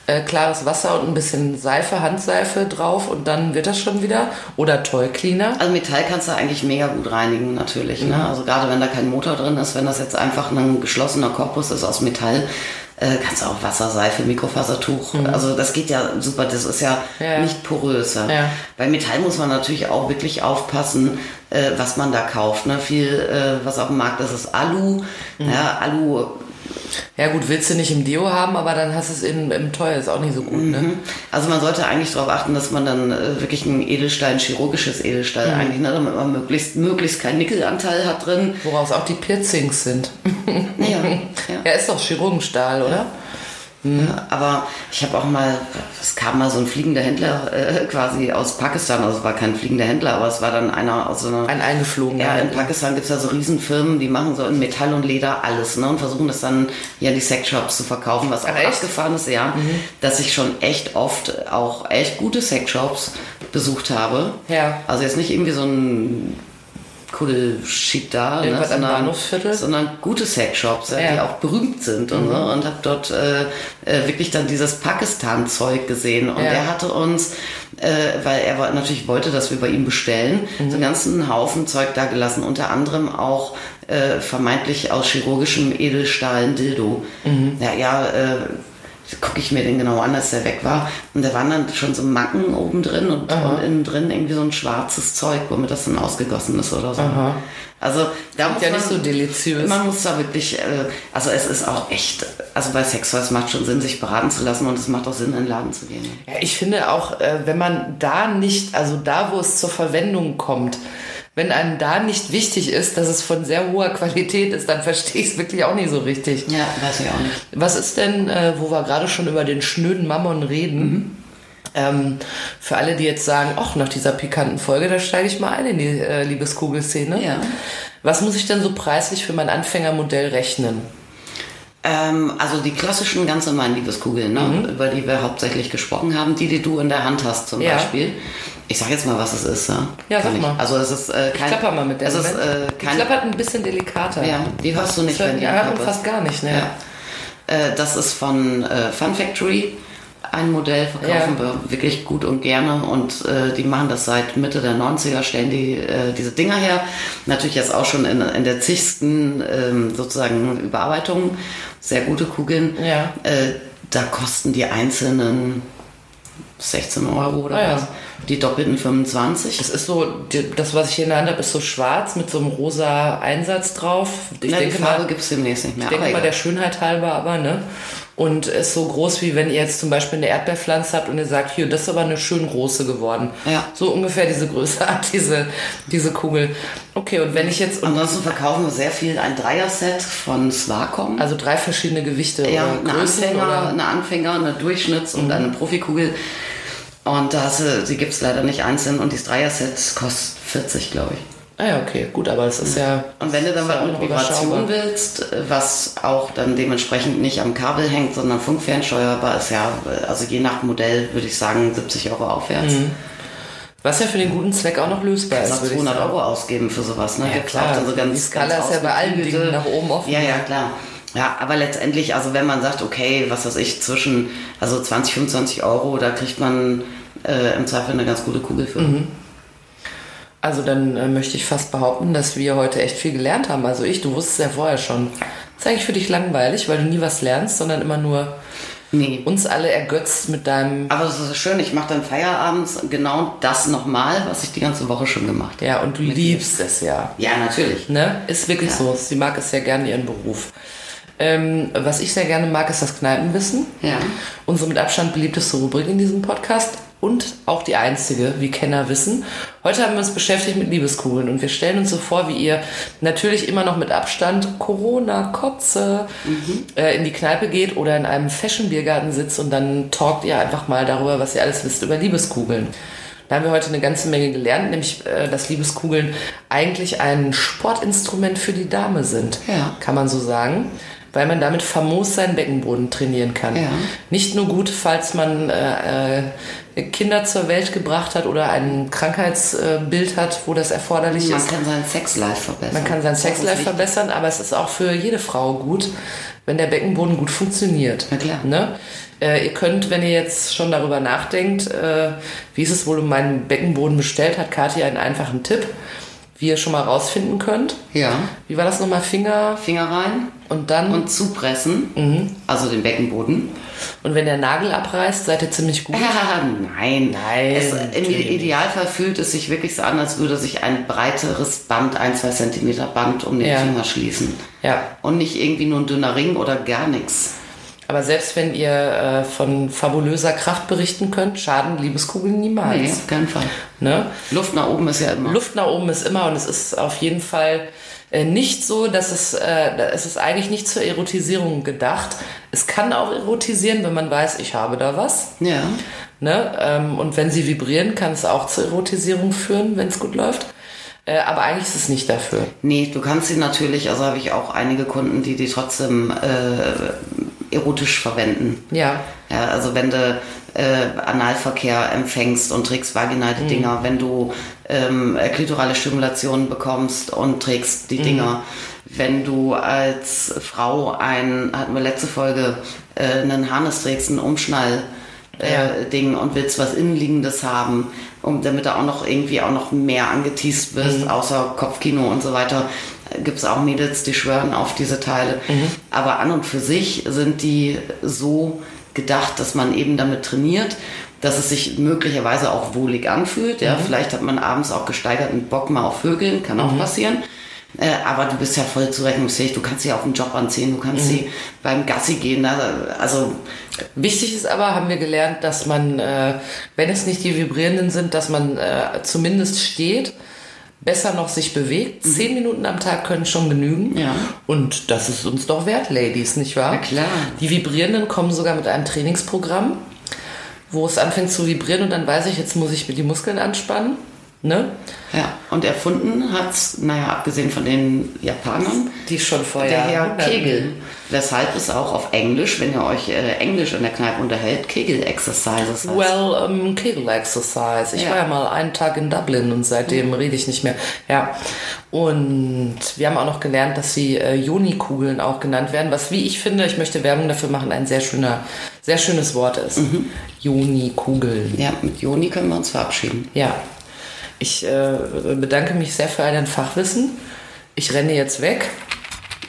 äh, klares Wasser und ein bisschen Seife, Handseife drauf und dann wird das schon wieder. Oder Toy Cleaner. Also Metall kannst du eigentlich mega gut reinigen, natürlich. Ne? Also gerade wenn da kein Motor drin ist, wenn das jetzt einfach ein geschlossener Korpus ist aus Metall, äh, kannst du auch Wasser, Seife, Mikrofasertuch. Also das geht ja super, das ist ja, Ja. nicht porös. Ja. Bei Metall muss man natürlich auch wirklich aufpassen, äh, was man da kauft. Ne? Viel, äh, was auf dem Markt ist, ist Alu. Ja, Alu Ja gut, willst du nicht im Deo haben, aber dann hast du es in, im Toy, ist auch nicht so gut, ne? Also man sollte eigentlich darauf achten, dass man dann äh, wirklich ein Edelstein, chirurgisches Edelstahl Mhm. eigentlich, ne, damit man möglichst, möglichst keinen Nickelanteil hat drin. Woraus auch die Piercings sind. Ja, (laughs) ja. Ja, ist doch Chirurgenstahl, oder? Ja, aber ich habe auch mal, es kam mal so ein fliegender Händler äh, quasi aus Pakistan, also es war kein fliegender Händler, aber es war dann einer aus so einer... Ein eingeflogener. ja, in Pakistan gibt es ja so Riesenfirmen, die machen so in Metall und Leder alles ne, und versuchen das dann ja in die Sexshops zu verkaufen, was auch echt? Mhm. abgefahren ist, ja, dass ich schon echt oft auch echt gute Sexshops besucht habe. Ja. Also jetzt nicht irgendwie so ein Kuddelschied da, ne, sondern, sondern gute Sexshops, ja, die Ja. auch berühmt sind und, so, und habe dort äh, äh, wirklich dann dieses Pakistan-Zeug gesehen. Und Ja. er hatte uns, äh, weil er natürlich wollte, dass wir bei ihm bestellen, so einen ganzen Haufen Zeug da gelassen, unter anderem auch äh, vermeintlich aus chirurgischem Edelstahl ein Dildo. Ja, ja, äh, gucke ich mir den genau an, als der weg war. Und da waren dann schon so Macken oben drin und, und innen drin irgendwie so ein schwarzes Zeug, womit das dann ausgegossen ist oder so. Also da muss ja man, nicht so deliziös. Man muss da wirklich, äh, also es ist auch echt, also bei Sex, es macht schon Sinn, sich beraten zu lassen und es macht auch Sinn, in den Laden zu gehen. Ja, ich finde auch, äh, wenn man da nicht, also da, wo es zur Verwendung kommt, wenn einem da nicht wichtig ist, dass es von sehr hoher Qualität ist, dann verstehe ich es wirklich auch nicht so richtig. Ja, weiß ich auch nicht. Was ist denn, äh, wo wir gerade schon über den schnöden Mammon reden? Ähm, für alle, die jetzt sagen, ach, nach dieser pikanten Folge, da steige ich mal ein in die äh, Liebeskugelszene. Ja. Was muss ich denn so preislich für mein Anfängermodell rechnen? Ähm, also die klassischen ganz normalen Liebeskugeln, ne, über die wir hauptsächlich gesprochen haben, die, die du in der Hand hast zum Ja. Beispiel. Ich sag jetzt mal, was es ist. Ja, Ja, Kann sag ich. mal. Also es ist äh, kein... Ich klapper mal mit der. Es ist äh, die kein... klappert ein bisschen delikater. Ja, die hörst du nicht, Das wenn die Kopf fast gar nicht, ne? Ja. Äh, das ist von äh, Fun Factory. Ein Modell verkaufen Ja. wir wirklich gut und gerne und äh, die machen das seit Mitte der 90er, stellen die äh, diese Dinger her. Natürlich jetzt auch schon in, in der zigsten ähm, sozusagen Überarbeitung. Sehr gute Kugeln. Ja. Da kosten die einzelnen 16 Euro oder Ah ja. was. Die doppelten 25. Es ist so, die- das, was ich hier in der Hand habe, ist so schwarz mit so einem rosa Einsatz drauf. Ich Na, die denke Farbe mal, gibt es demnächst nicht mehr. ich denke mal egal. der Schönheit halber aber, ne? Und ist so groß, wie wenn ihr jetzt zum Beispiel eine Erdbeerpflanze habt und ihr sagt, hier, das ist aber eine schön große geworden. Ja. So ungefähr diese Größe (laughs) hat diese, diese Kugel. Okay, und wenn ich jetzt, Ansonsten verkaufen wir sehr viel ein Dreier-Set von Swacom. also drei verschiedene Gewichte Ja, oder eine Größen Anfänger, oder? eine Anfänger, eine Durchschnitts- und eine Profikugel. Und da hast du, die gibt es leider nicht einzeln und das Dreier-Set kostet 40, glaube ich. Ah ja, okay, gut, aber das ist ja... Und wenn du dann ist ja mit noch Vibration willst, was auch dann dementsprechend nicht am Kabel hängt, sondern funkfernsteuerbar ist, ja, also je nach Modell würde ich sagen 70 Euro aufwärts. Was ja für den guten Zweck auch noch lösbar ist, kannst ich 200 sagen. Euro ausgeben für sowas. Ne? Ja, Gibt's klar. auch dann so ganz, Die Skala ganz ist ja bei allen Dingen nach oben offen. Ja, ja, klar. Ja, aber letztendlich, also wenn man sagt, okay, was weiß ich, zwischen also 20, 25 Euro, da kriegt man äh, im Zweifel eine ganz gute Kugel für. Mhm. Also dann äh, möchte ich fast behaupten, dass wir heute echt viel gelernt haben. Also ich, du wusstest ja vorher schon. ist eigentlich für dich langweilig, weil du nie was lernst, sondern immer nur Nee. uns alle ergötzt mit deinem... Aber es ist schön, ich mache dann feierabends genau das nochmal, was ich die ganze Woche schon gemacht habe. Ja, und du liebst es ja. Ja, natürlich. Ne? Ist wirklich Ja. so. Sie mag es sehr gerne, ihren Beruf. Ähm, was ich sehr gerne mag, ist das Kneipenwissen. Ja. Unsere mit Abstand beliebteste Rubrik in diesem Podcast und auch die einzige, wie Kenner wissen. Heute haben wir uns beschäftigt mit Liebeskugeln und wir stellen uns so vor, wie ihr natürlich immer noch mit Abstand Corona-Kotze äh, in die Kneipe geht oder in einem Fashion-Biergarten sitzt und dann talkt ihr einfach mal darüber, was ihr alles wisst über Liebeskugeln. Da haben wir heute eine ganze Menge gelernt, nämlich, äh, dass Liebeskugeln eigentlich ein Sportinstrument für die Dame sind. Ja. Kann man so sagen. Weil man damit famos seinen Beckenboden trainieren kann. Ja. Nicht nur gut, falls man äh, äh, Kinder zur Welt gebracht hat oder ein Krankheitsbild hat, wo das erforderlich Man ist. kann sein Sexlife verbessern. Man kann sein Sexlife verbessern, aber es ist auch für jede Frau gut, wenn der Beckenboden gut funktioniert. Na klar. Ne? Äh, ihr könnt, wenn ihr jetzt schon darüber nachdenkt, äh, wie ist es wohl um meinen Beckenboden bestellt, hat Kathi einen einfachen Tipp, wie ihr schon mal rausfinden könnt. Ja. Wie war das nochmal? Finger Finger rein und dann. und zupressen. Also den Beckenboden. Und wenn der Nagel abreißt, seid ihr ziemlich gut. Ah, (laughs) nein. Nein, Es, Im Idealfall fühlt es sich wirklich so an, als würde sich ein breiteres Band, ein, zwei Zentimeter Band um den Ja. Finger schließen. Ja. Und nicht irgendwie nur ein dünner Ring oder gar nichts. Aber selbst wenn ihr äh, von fabulöser Kraft berichten könnt, schaden Liebeskugeln niemals. Nee, auf keinen Fall. Ne? Luft nach oben ist ja immer. Luft nach oben ist immer und es ist auf jeden Fall äh, nicht so, dass es, äh, es ist eigentlich nicht zur Erotisierung gedacht. Es kann auch erotisieren, wenn man weiß, ich habe da was. Ja. Ne? Ähm, und wenn sie vibrieren, kann es auch zur Erotisierung führen, wenn es gut läuft. Äh, aber eigentlich ist es nicht dafür. Nee, du kannst sie natürlich, also habe ich auch einige Kunden, die die trotzdem äh, erotisch verwenden. Ja. Ja, also wenn du äh, Analverkehr empfängst und trägst vaginale Dinger, wenn du ähm, klitorale Stimulation bekommst und trägst die Dinger. Wenn du als Frau ein, hatten wir letzte Folge, äh, einen Harness trägst, einen Umschnall, äh, Ja. Ding und willst was Innenliegendes haben, um, damit du auch noch irgendwie auch noch mehr angeteased bist, außer Kopfkino und so weiter, gibt es auch Mädels, die schwören auf diese Teile. Aber an und für sich sind die so gedacht, dass man eben damit trainiert, dass es sich möglicherweise auch wohlig anfühlt. Ja, vielleicht hat man abends auch gesteigerten Bock mal auf Vögeln, kann auch passieren. Äh, aber du bist ja voll zurechnungsfähig. Du kannst sie auf den Job anziehen, du kannst sie beim Gassi gehen. Also Wichtig ist aber, haben wir gelernt, dass man, äh, wenn es nicht die vibrierenden sind, dass man äh, zumindest steht, besser noch sich bewegt. Zehn Minuten am Tag können schon genügen. Mhm. Ja. Und das ist uns doch wert, Ladies, nicht wahr? Na klar. Die vibrierenden kommen sogar mit einem Trainingsprogramm, wo es anfängt zu vibrieren und dann weiß ich, jetzt muss ich mir die Muskeln anspannen. Ne? Ja, und erfunden hat's, naja, abgesehen von den Japanern, Die schon vorher. der Herr Kegel. Weshalb es auch auf Englisch, wenn ihr euch äh, Englisch in der Kneipe unterhält, Kegel-Exercises heißt. Well, um, Kegel Exercise. Ich Ja. war ja mal einen Tag in Dublin und seitdem rede ich nicht mehr. Ja. Und wir haben auch noch gelernt, dass sie äh, Joni-Kugeln auch genannt werden, was, wie ich finde, ich möchte Werbung dafür machen, ein sehr schöner, sehr schönes Wort ist. Joni-Kugeln. ja, mit Joni können wir uns verabschieden. Ja. Ich äh, bedanke mich sehr für dein Fachwissen. Ich renne jetzt weg.